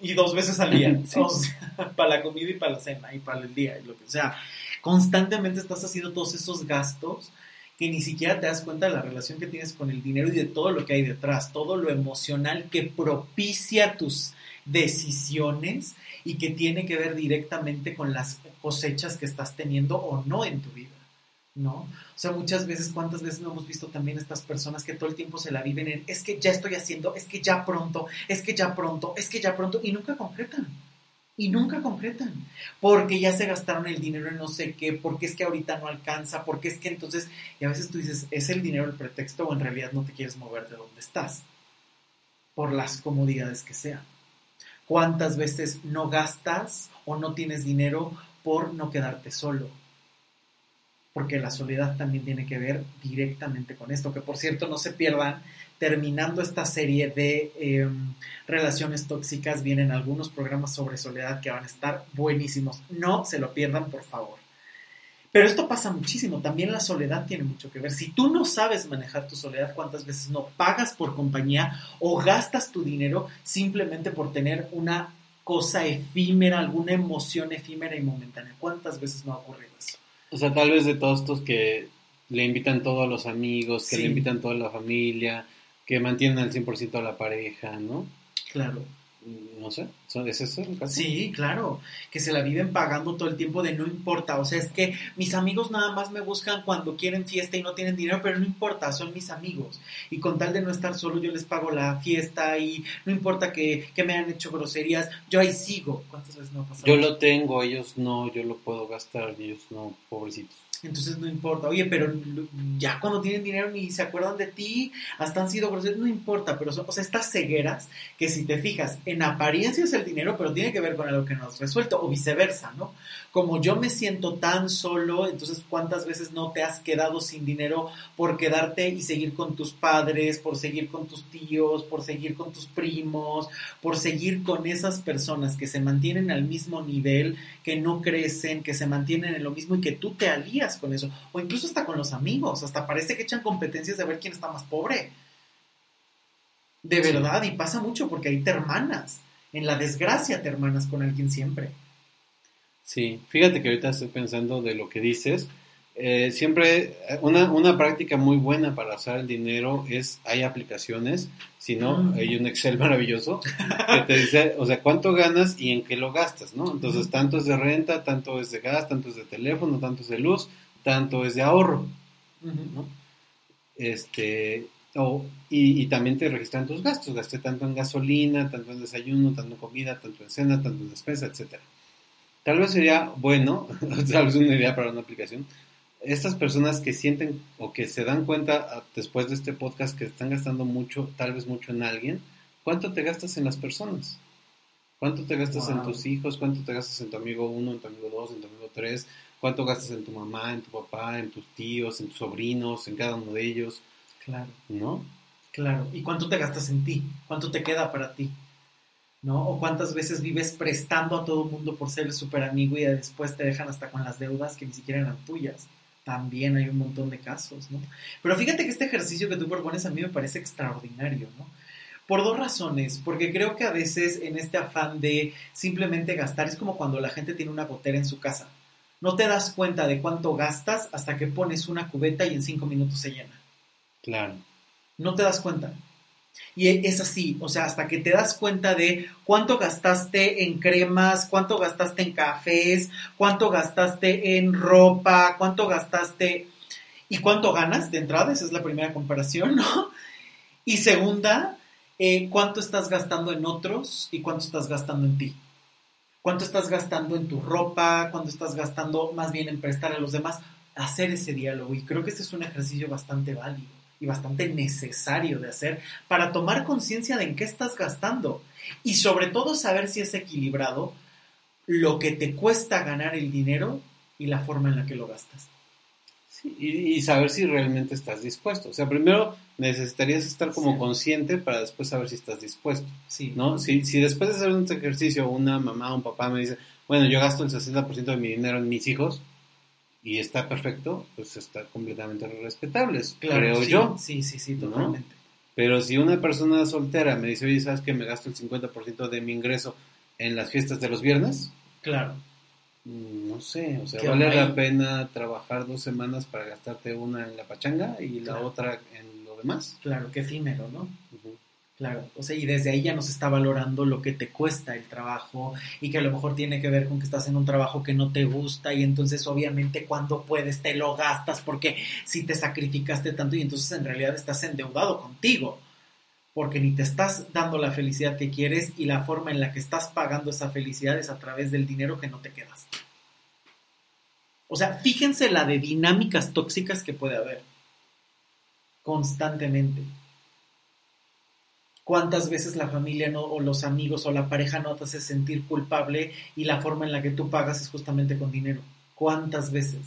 Y dos veces al día. Sí. O sea, para la comida y para la cena y para el día y lo que sea. Constantemente estás haciendo todos esos gastos que ni siquiera te das cuenta de la relación que tienes con el dinero y de todo lo que hay detrás, todo lo emocional que propicia tus decisiones y que tiene que ver directamente con las cosechas que estás teniendo o no en tu vida. ¿no? O sea, muchas veces, ¿cuántas veces no hemos visto también estas personas que todo el tiempo se la viven en, es que ya estoy haciendo, es que ya pronto, es que ya pronto, es que ya pronto, y nunca concretan? Y nunca concretan, porque ya se gastaron el dinero en no sé qué, porque es que ahorita no alcanza, porque es que entonces, y a veces tú dices, ¿es el dinero el pretexto o en realidad no te quieres mover de donde estás? Por las comodidades que sean. ¿Cuántas veces no gastas o no tienes dinero por no quedarte solo? porque la soledad también tiene que ver directamente con esto, que por cierto no se pierdan, terminando esta serie de em, relaciones tóxicas, vienen algunos programas sobre soledad que van a estar buenísimos, no se lo pierdan por favor. Pero esto pasa muchísimo, también la soledad tiene mucho que ver. Si tú no sabes manejar tu soledad, ¿cuántas veces no pagas por compañía o gastas tu dinero simplemente por tener una cosa efímera, alguna emoción efímera y momentánea? ¿Cuántas veces no ha ocurrido eso? O sea, tal vez de todos estos que le invitan todo a los amigos, que le invitan toda la familia, que mantienen al 100% a la pareja, ¿no? Claro. No sé, ¿es eso el caso? Sí, claro, que se la viven pagando todo el tiempo de no importa, o sea, es que mis amigos nada más me buscan cuando quieren fiesta y no tienen dinero, pero no importa, son mis amigos. Y con tal de no estar solo, yo les pago la fiesta y no importa que, que me hayan hecho groserías, yo ahí sigo. ¿Cuántas veces no ha pasado? Yo lo tengo, ellos no, yo lo puedo gastar, ellos no, pobrecitos. Entonces no importa. Oye, pero ya cuando tienen dinero ni se acuerdan de ti, hasta han sido groseros, no importa, pero son, o sea, estas cegueras que si te fijas, en apariencia es el dinero, pero tiene que ver con algo que no has resuelto, o viceversa, ¿no? Como yo me siento tan solo, entonces cuántas veces no te has quedado sin dinero por quedarte y seguir con tus padres, por seguir con tus tíos, por seguir con tus primos, por seguir con esas personas que se mantienen al mismo nivel, que no crecen, que se mantienen en lo mismo y que tú te alías con eso. O incluso hasta con los amigos. Hasta parece que echan competencias de ver quién está más pobre. De verdad, y pasa mucho porque ahí te hermanas. En la desgracia te hermanas con alguien siempre. Sí, fíjate que ahorita estoy pensando de lo que dices. Eh, siempre una, una, práctica muy buena para usar el dinero es, hay aplicaciones, si no, mm. hay un Excel maravilloso que te dice, o sea, cuánto ganas y en qué lo gastas, ¿no? Entonces, tanto es de renta, tanto es de gas, tanto es de teléfono, tanto es de luz, tanto es de ahorro, ¿no? Este, y, también te registran tus gastos, gasté tanto en gasolina, tanto en desayuno, tanto en comida, tanto en cena, tanto en despensa, etc. Tal vez sería bueno, tal vez una idea para una aplicación, estas personas que sienten o que se dan cuenta ah, después de este podcast que están gastando mucho, tal vez mucho en alguien, ¿cuánto te gastas en las personas? ¿Cuánto te gastas en tus hijos? ¿Cuánto te gastas en tu amigo uno, en tu amigo dos, en tu amigo tres? cuánto gastas en tu mamá, en tu papá, en tus tíos, en tus sobrinos, en cada uno de ellos. Claro. ¿No? Claro. ¿Y cuánto te gastas en ti? ¿Cuánto te queda para ti? ¿No? O cuántas veces vives prestando a todo el mundo por ser el super amigo y después te dejan hasta con las deudas que ni siquiera eran tuyas. También hay un montón de casos, ¿no? Pero fíjate que este ejercicio que tú propones a mí me parece extraordinario, ¿no? Por dos razones, porque creo que a veces en este afán de simplemente gastar es como cuando la gente tiene una gotera en su casa no te das cuenta de cuánto gastas hasta que pones una cubeta y en cinco minutos se llena. Claro. No te das cuenta. Y es así, o sea, hasta que te das cuenta de cuánto gastaste en cremas, cuánto gastaste en cafés, cuánto gastaste en ropa, cuánto gastaste y cuánto ganas de entrada, esa es la primera comparación, ¿no? Y segunda, eh, cuánto estás gastando en otros y cuánto estás gastando en ti cuánto estás gastando en tu ropa, cuánto estás gastando más bien en prestar a los demás, hacer ese diálogo. Y creo que este es un ejercicio bastante válido y bastante necesario de hacer para tomar conciencia de en qué estás gastando y sobre todo saber si es equilibrado lo que te cuesta ganar el dinero y la forma en la que lo gastas y, saber si realmente estás dispuesto. O sea, primero necesitarías estar como consciente para después saber si estás dispuesto. Sí. ¿no? Si, si después de hacer un ejercicio una mamá o un papá me dice, bueno, yo gasto el 60% de mi dinero en mis hijos y está perfecto, pues está completamente respetable, creo yo. Sí, sí, sí, totalmente. Pero si una persona soltera me dice, oye, ¿sabes que me gasto el 50% de mi ingreso en las fiestas de los viernes? Claro Mm, No sé, o sea, vale la pena trabajar dos semanas para gastarte una en la pachanga y la Claro. otra en lo demás. Claro, qué efímero, ¿no? Claro, o sea, y desde ahí ya no se está valorando lo que te cuesta el trabajo y que a lo mejor tiene que ver con que estás en un trabajo que no te gusta y entonces obviamente cuando puedes te lo gastas porque si te sacrificaste tanto y entonces en realidad estás endeudado contigo porque ni te estás dando la felicidad que quieres y la forma en la que estás pagando esa felicidad es a través del dinero que no te quedas. O sea, fíjense la de dinámicas tóxicas que puede haber constantemente cuántas veces la familia no, o los amigos o la pareja no te hace sentir culpable y la forma en la que tú pagas es justamente con dinero. ¿Cuántas veces?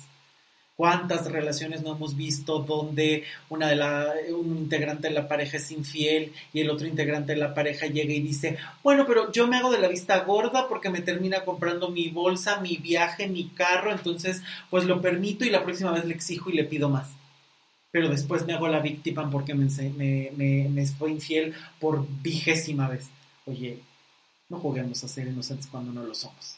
¿Cuántas relaciones no hemos visto donde una de la, un integrante de la pareja es infiel y el otro integrante de la pareja llega y dice, bueno, pero yo me hago de la vista gorda porque me termina comprando mi bolsa, mi viaje, mi carro, entonces pues lo permito y la próxima vez le exijo y le pido más pero después me hago la víctima porque me, me, me, me fue infiel por vigésima vez. Oye, no juguemos a ser inocentes cuando no lo somos,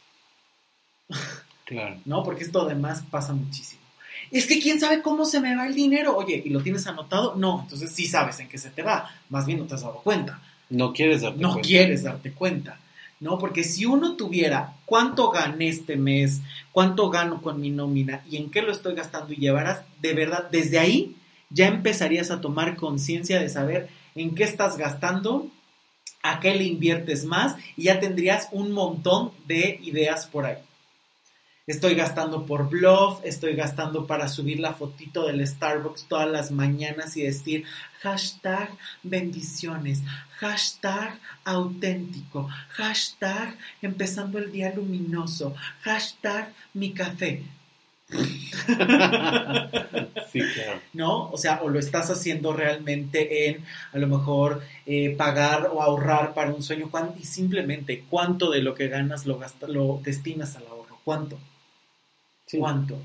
Claro. ¿no? Porque esto además pasa muchísimo. Es que quién sabe cómo se me va el dinero. Oye, ¿y lo tienes anotado? No, entonces sí sabes en qué se te va. Más bien no te has dado cuenta. No quieres darte No cuenta. quieres darte cuenta. ¿no? Porque si uno tuviera cuánto gané este mes, cuánto gano con mi nómina y en qué lo estoy gastando y llevaras, de verdad, desde ahí ya empezarías a tomar conciencia de saber en qué estás gastando, a qué le inviertes más y ya tendrías un montón de ideas por ahí. Estoy gastando por bluff, estoy gastando para subir la fotito del Starbucks todas las mañanas y decir hashtag bendiciones, hashtag auténtico, hashtag empezando el día luminoso, hashtag mi café. Sí, claro. ¿no? O sea, o lo estás haciendo realmente en a lo mejor eh, pagar o ahorrar para un sueño y simplemente cuánto de lo que ganas lo, gasta, lo destinas al ahorro, cuánto, Sí. cuánto.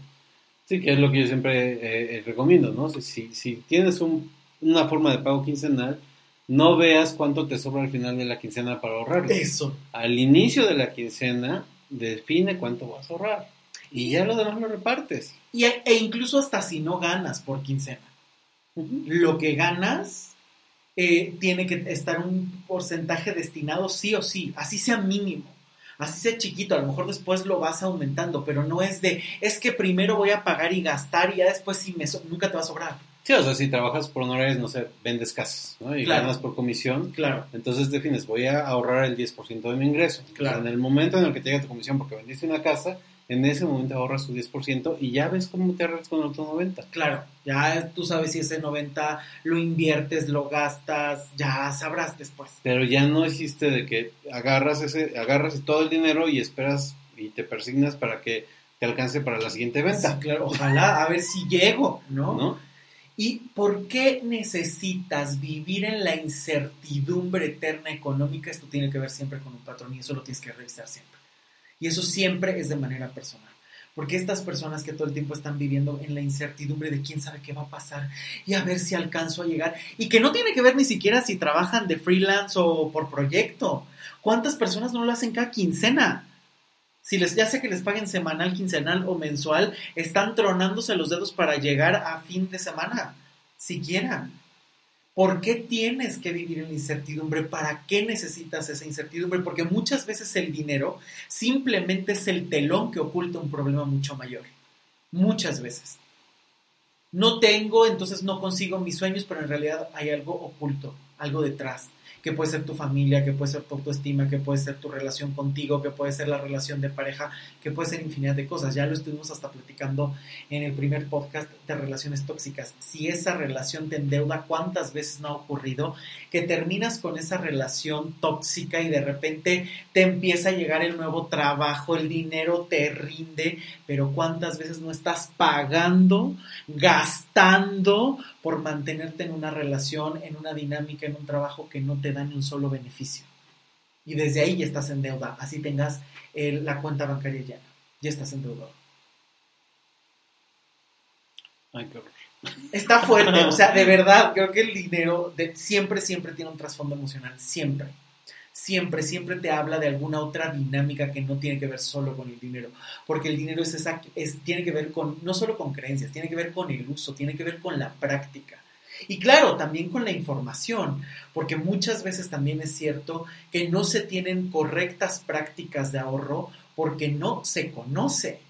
Sí, que es lo que yo siempre eh, eh, recomiendo, ¿no? Si, si, si tienes un- una forma de pago quincenal, no veas cuánto te sobra al final de la quincena para ahorrar. Eso. Al inicio de la quincena, define cuánto vas a ahorrar. Y ya lo demás lo repartes. Y, e incluso hasta si no ganas por quincena. Lo que ganas eh, tiene que estar un porcentaje destinado sí o sí, así sea mínimo. Así sea chiquito, a lo mejor después lo vas aumentando, pero no es de, es que primero voy a pagar y gastar y ya después si me so- nunca te va a sobrar. Sí, o sea, si trabajas por honorarios, no sé, vendes casas, ¿no? Y Claro. ganas por comisión, Claro, entonces defines, voy a ahorrar el 10% de mi ingreso. Entonces, Claro. En el momento en el que te llega tu comisión porque vendiste una casa, en ese momento ahorras tu 10% y ya ves cómo te ahorras con otro 90%. claro. Ya tú sabes si ese 90 lo inviertes, lo gastas, ya sabrás después. Pero ya no existe de que agarras ese, agarras todo el dinero y esperas y te persignas para que te alcance para la siguiente venta, Sí, claro, ojalá, a ver si llego, ¿no? ¿no? ¿Y por qué necesitas vivir en la incertidumbre eterna económica? Esto tiene que ver siempre con un patrón y eso lo tienes que revisar siempre. Y eso siempre es de manera personal. Porque estas personas que todo el tiempo están viviendo en la incertidumbre de quién sabe qué va a pasar y a ver si alcanzo a llegar, y que no tiene que ver ni siquiera si trabajan de freelance o por proyecto. ¿Cuántas personas no lo hacen cada quincena? Si les, ya sea que les paguen semanal, quincenal o mensual, están tronándose los dedos para llegar a fin de semana, siquiera. ¿Por qué tienes que vivir en la incertidumbre? ¿Para qué necesitas esa incertidumbre? Porque muchas veces el dinero simplemente es el telón que oculta un problema mucho mayor. Muchas veces. No tengo, entonces no consigo mis sueños, pero en realidad hay algo oculto, algo detrás que puede ser tu familia, que puede ser tu autoestima, que puede ser tu relación contigo, que puede ser la relación de pareja, que puede ser infinidad de cosas. Ya lo estuvimos hasta platicando en el primer podcast de relaciones tóxicas. Si esa relación te endeuda, ¿cuántas veces no ha ocurrido que terminas con esa relación tóxica y de repente te empieza a llegar el nuevo trabajo, el dinero te rinde, pero cuántas veces no estás pagando, gastando por mantenerte en una relación, en una dinámica, en un trabajo que no te da ni un solo beneficio. Y desde ahí ya estás en deuda, así tengas el- la cuenta bancaria llena, ya estás endeudado. Ay, qué horror. Está fuerte, o sea, de verdad, creo que el dinero de, siempre, siempre tiene un trasfondo emocional, siempre. Siempre, siempre te habla de alguna otra dinámica que no tiene que ver solo con el dinero, porque el dinero es, es tiene que ver con, no solo con creencias, tiene que ver con el uso, tiene que ver con la práctica. Y claro, también con la información, porque muchas veces también es cierto que no se tienen correctas prácticas de ahorro porque no se conoce.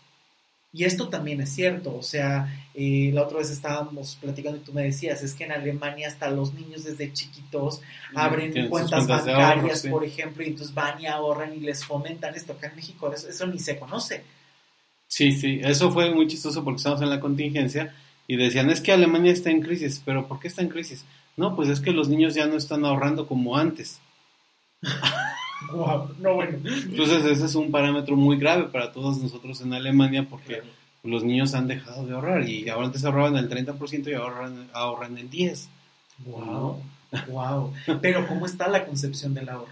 Y esto también es cierto, o sea, eh, la otra vez estábamos platicando y tú me decías, es que en Alemania hasta los niños desde chiquitos abren cuentas, bancarias, por ejemplo, y entonces van y ahorran y les fomentan esto. Acá en México eso, eso ni se conoce. Sí, sí, eso fue muy chistoso porque estamos en la contingencia y decían, es que Alemania está en crisis, pero ¿por qué está en crisis? No, pues es que los niños ya no están ahorrando como antes. wow, no bueno. Entonces ese es un parámetro muy grave para todos nosotros en Alemania porque los niños han dejado de ahorrar y ahora antes ahorraban el 30% y ahorran, ahorran el 10%. Wow. Wow. Pero ¿cómo está la concepción del ahorro?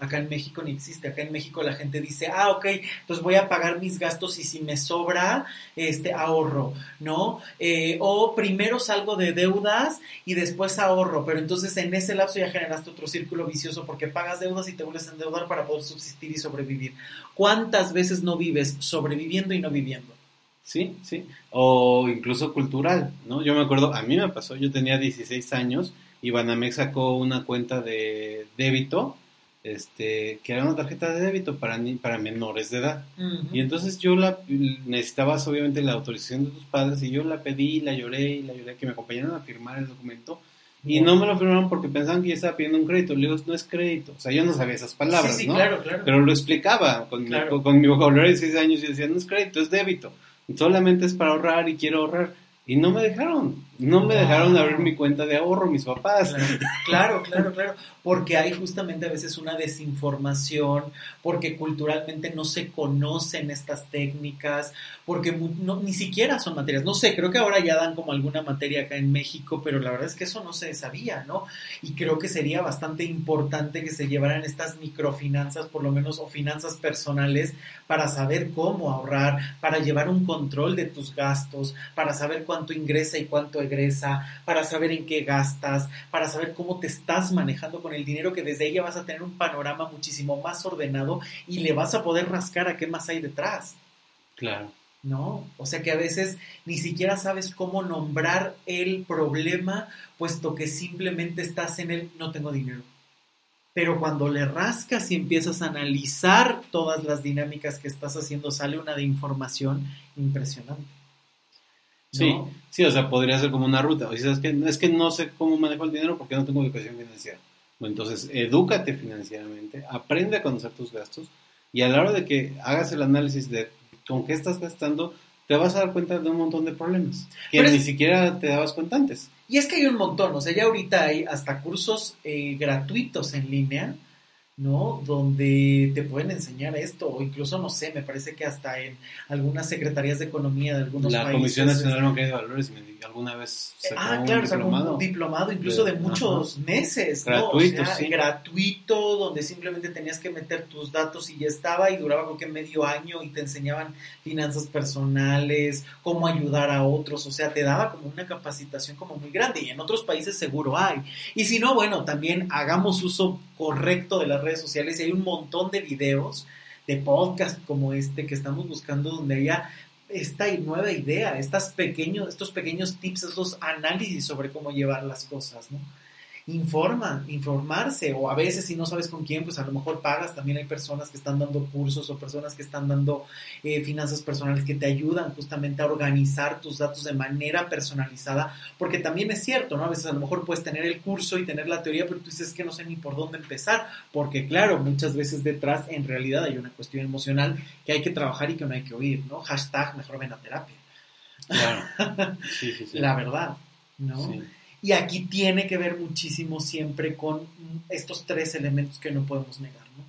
Acá en México ni existe. Acá en México la gente dice, ah, ok, pues voy a pagar mis gastos y si me sobra, este ahorro, ¿no? Eh, o primero salgo de deudas y después ahorro, pero entonces en ese lapso ya generaste otro círculo vicioso porque pagas deudas y te vuelves a endeudar para poder subsistir y sobrevivir. ¿Cuántas veces no vives sobreviviendo y no viviendo? Sí, sí. O incluso cultural, ¿no? Yo me acuerdo, a mí me pasó, yo tenía 16 años y Banamex sacó una cuenta de débito, este, que era una tarjeta de débito para, para menores de edad. Y entonces yo la necesitabas obviamente la autorización de tus padres y yo la pedí, la lloré y la lloré que me acompañaran a firmar el documento. Y no me lo firmaron porque pensaban que yo estaba pidiendo un crédito. Le digo, no es crédito. O sea, yo no sabía esas palabras, sí, sí, Claro, claro. Pero lo explicaba con, mi, con, mi vocabulario de 6 años y decía, no es crédito, es débito. Solamente es para ahorrar y quiero ahorrar. Y no me dejaron, no me dejaron abrir mi cuenta de ahorro mis papás. Claro, claro, claro, porque hay justamente a veces una desinformación, porque culturalmente no se conocen estas técnicas, porque ni siquiera son materias. No sé, creo que ahora ya dan como alguna materia acá en México, pero la verdad es que eso no se sabía, ¿no? Y creo que sería bastante importante que se llevaran estas microfinanzas, por lo menos, o finanzas personales, para saber cómo ahorrar, para llevar un control de tus gastos, para saber cuánto ingresa y cuánto egresa, para saber en qué gastas, para saber cómo te estás manejando con el dinero, que desde ella vas a tener un panorama muchísimo más ordenado y le vas a poder rascar a qué más hay detrás. Claro. ¿no? O sea que a veces ni siquiera sabes cómo nombrar el problema, puesto que simplemente estás en el no tengo dinero. Pero cuando le rascas y empiezas a analizar todas las dinámicas que estás haciendo, sale una de información impresionante. Sí, sí, o sea, podría ser como una ruta. O sea, es que, es que no sé cómo manejo el dinero porque no tengo educación financiera. Entonces, edúcate financieramente, aprende a conocer tus gastos y a la hora de que hagas el análisis de con qué estás gastando, te vas a dar cuenta de un montón de problemas que ni siquiera te dabas cuenta antes. Y es que hay un montón, o sea, ya ahorita hay hasta cursos eh, gratuitos en línea ¿no? Donde te pueden enseñar esto, o incluso, no sé, me parece que hasta en algunas secretarías de economía de algunos países. La Comisión Nacional Bancaria de Valores alguna vez Ah, claro, un diplomado, un diplomado incluso de, muchos meses, gratuito, ¿no? sí. gratuito, donde simplemente tenías que meter tus datos y ya estaba, y duraba creo que medio año y te enseñaban finanzas personales, cómo ayudar a otros, o sea, te daba como una capacitación como muy grande, y en otros países seguro hay. Y si no, bueno, también hagamos uso correcto de las redes sociales y hay un montón de videos de podcast como este que estamos buscando donde haya esta nueva idea, estas pequeños, estos pequeños tips, estos análisis sobre cómo llevar las cosas, ¿no? Informa, informarse, o a veces si no sabes con quién, pues a lo mejor pagas, también hay personas que están dando cursos o personas que están dando eh, finanzas personales que te ayudan justamente a organizar tus datos de manera personalizada, porque también es cierto, ¿no? A veces a lo mejor puedes tener el curso y tener la teoría, pero tú dices que no sé ni por dónde empezar, porque claro, muchas veces detrás en realidad hay una cuestión emocional que hay que trabajar y que no hay que oír, ¿no? Hashtag mejor ven a terapia. Claro. Sí, sí, sí. La verdad, ¿no? Y aquí tiene que ver muchísimo siempre con estos tres elementos que no podemos negar, ¿no?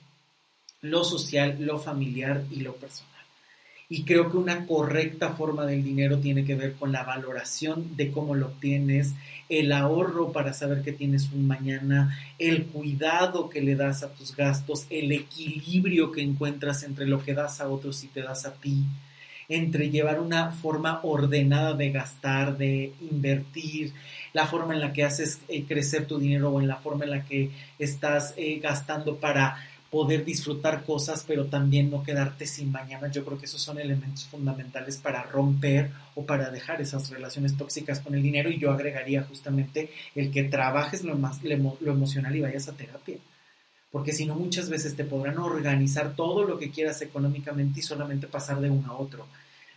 Lo social, lo familiar y lo personal. Y creo que una correcta forma del dinero tiene que ver con la valoración de cómo lo obtienes, el ahorro para saber que tienes un mañana, el cuidado que le das a tus gastos, el equilibrio que encuentras entre lo que das a otros y te das a ti, entre llevar una forma ordenada de gastar, de invertir, la forma en la que haces eh, crecer tu dinero o en la forma en la que estás eh, gastando para poder disfrutar cosas, pero también no quedarte sin mañana. Yo creo que esos son elementos fundamentales para romper o para dejar esas relaciones tóxicas con el dinero. Y yo agregaría justamente el que trabajes lo, más, lo emocional y vayas a terapia. Porque si no, muchas veces te podrán organizar todo lo que quieras económicamente y solamente pasar de uno a otro.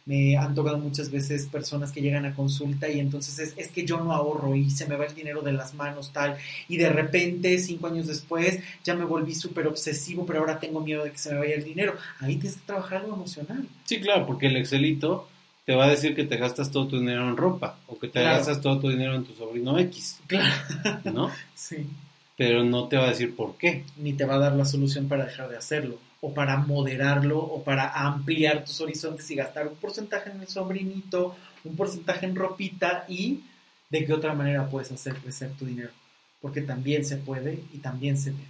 Me han tocado muchas veces personas que llegan a consulta y entonces es, es, que yo no ahorro y se me va el dinero de las manos tal y de repente cinco años después ya me volví súper obsesivo pero ahora tengo miedo de que se me vaya el dinero. Ahí tienes que trabajar lo emocional. Sí claro porque el Excelito te va a decir que te gastas todo tu dinero en ropa o que te gastas todo tu dinero en tu sobrino X claro. ¿no? sí pero no te va a decir por qué ni te va a dar la solución para dejar de hacerlo o para moderarlo o para ampliar tus horizontes y gastar un porcentaje en el sobrinito, un porcentaje en ropita y de qué otra manera puedes hacer crecer tu dinero. Porque también se puede y también se debe.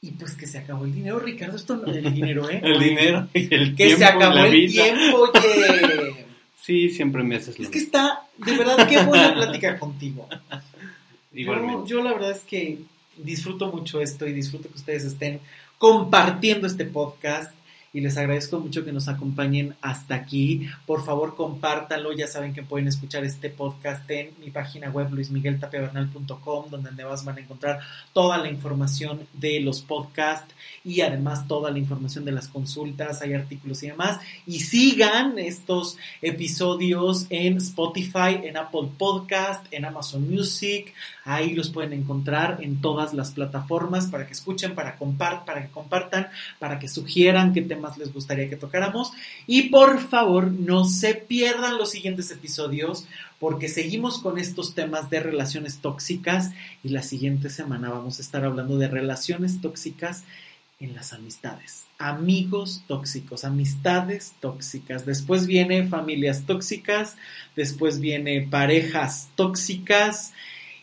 Y pues que se acabó el dinero, Ricardo, esto no el dinero, ¿eh? el dinero y el que se acabó el tiempo, oye. Sí, siempre me haces lo Es que está, de verdad, qué buena plática contigo. Yo, yo la verdad es que disfruto mucho esto y disfruto que ustedes estén compartiendo este podcast y les agradezco mucho que nos acompañen hasta aquí. Por favor, compártanlo. Ya saben que pueden escuchar este podcast en mi página web luismigueltapiavernal.com, donde además van a encontrar toda la información de los podcasts y además toda la información de las consultas, hay artículos y demás. Y sigan estos episodios en Spotify, en Apple Podcast, en Amazon Music. Ahí los pueden encontrar en todas las plataformas para que escuchen, para, para que compartan, para que sugieran qué temas les gustaría que tocáramos. Y por favor, no se pierdan los siguientes episodios porque seguimos con estos temas de relaciones tóxicas y la siguiente semana vamos a estar hablando de relaciones tóxicas en las amistades. Amigos tóxicos, amistades tóxicas. Después viene familias tóxicas, después viene parejas tóxicas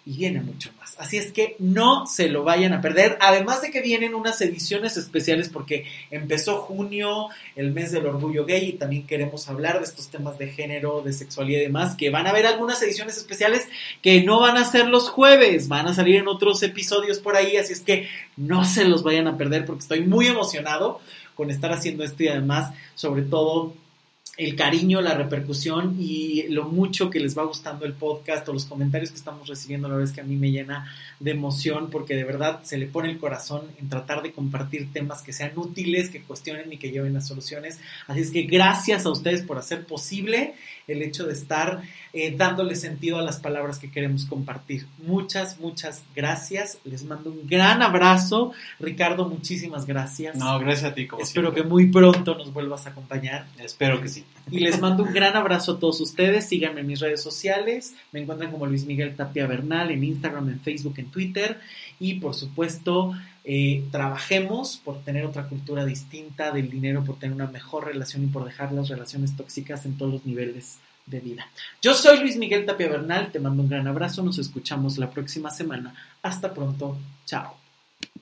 y viene mucho más. Así es que no se lo vayan a perder. Además de que vienen unas ediciones especiales porque empezó junio, el mes del orgullo gay, y también queremos hablar de estos temas de género, de sexualidad y demás, que van a haber algunas ediciones especiales que no van a ser los jueves, van a salir en otros episodios por ahí, así es que no se los vayan a perder porque estoy muy emocionado con estar haciendo esto y además, sobre todo, el cariño, la repercusión y lo mucho que les va gustando el podcast o los comentarios que estamos recibiendo, la verdad es que a mí me llena de emoción porque de verdad se le pone el corazón en tratar de compartir temas que sean útiles, que cuestionen y que lleven a soluciones. Así es que gracias a ustedes por hacer posible el hecho de estar eh, dándole sentido a las palabras que queremos compartir. Muchas, muchas gracias. Les mando un gran abrazo. Ricardo, muchísimas gracias. No, gracias a ti. Como Espero que muy pronto nos vuelvas a acompañar. Espero que sí. Y les mando un gran abrazo a todos ustedes. Síganme en mis redes sociales. Me encuentran como Luis Miguel Tapia Bernal en Instagram, en Facebook, Twitter. Y por supuesto, eh, trabajemos por tener otra cultura distinta del dinero, por tener una mejor relación y por dejar las relaciones tóxicas en todos los niveles de vida. Yo soy Luis Miguel Tapia Bernal. Te mando un gran abrazo. Nos escuchamos la próxima semana. Hasta pronto. Chao.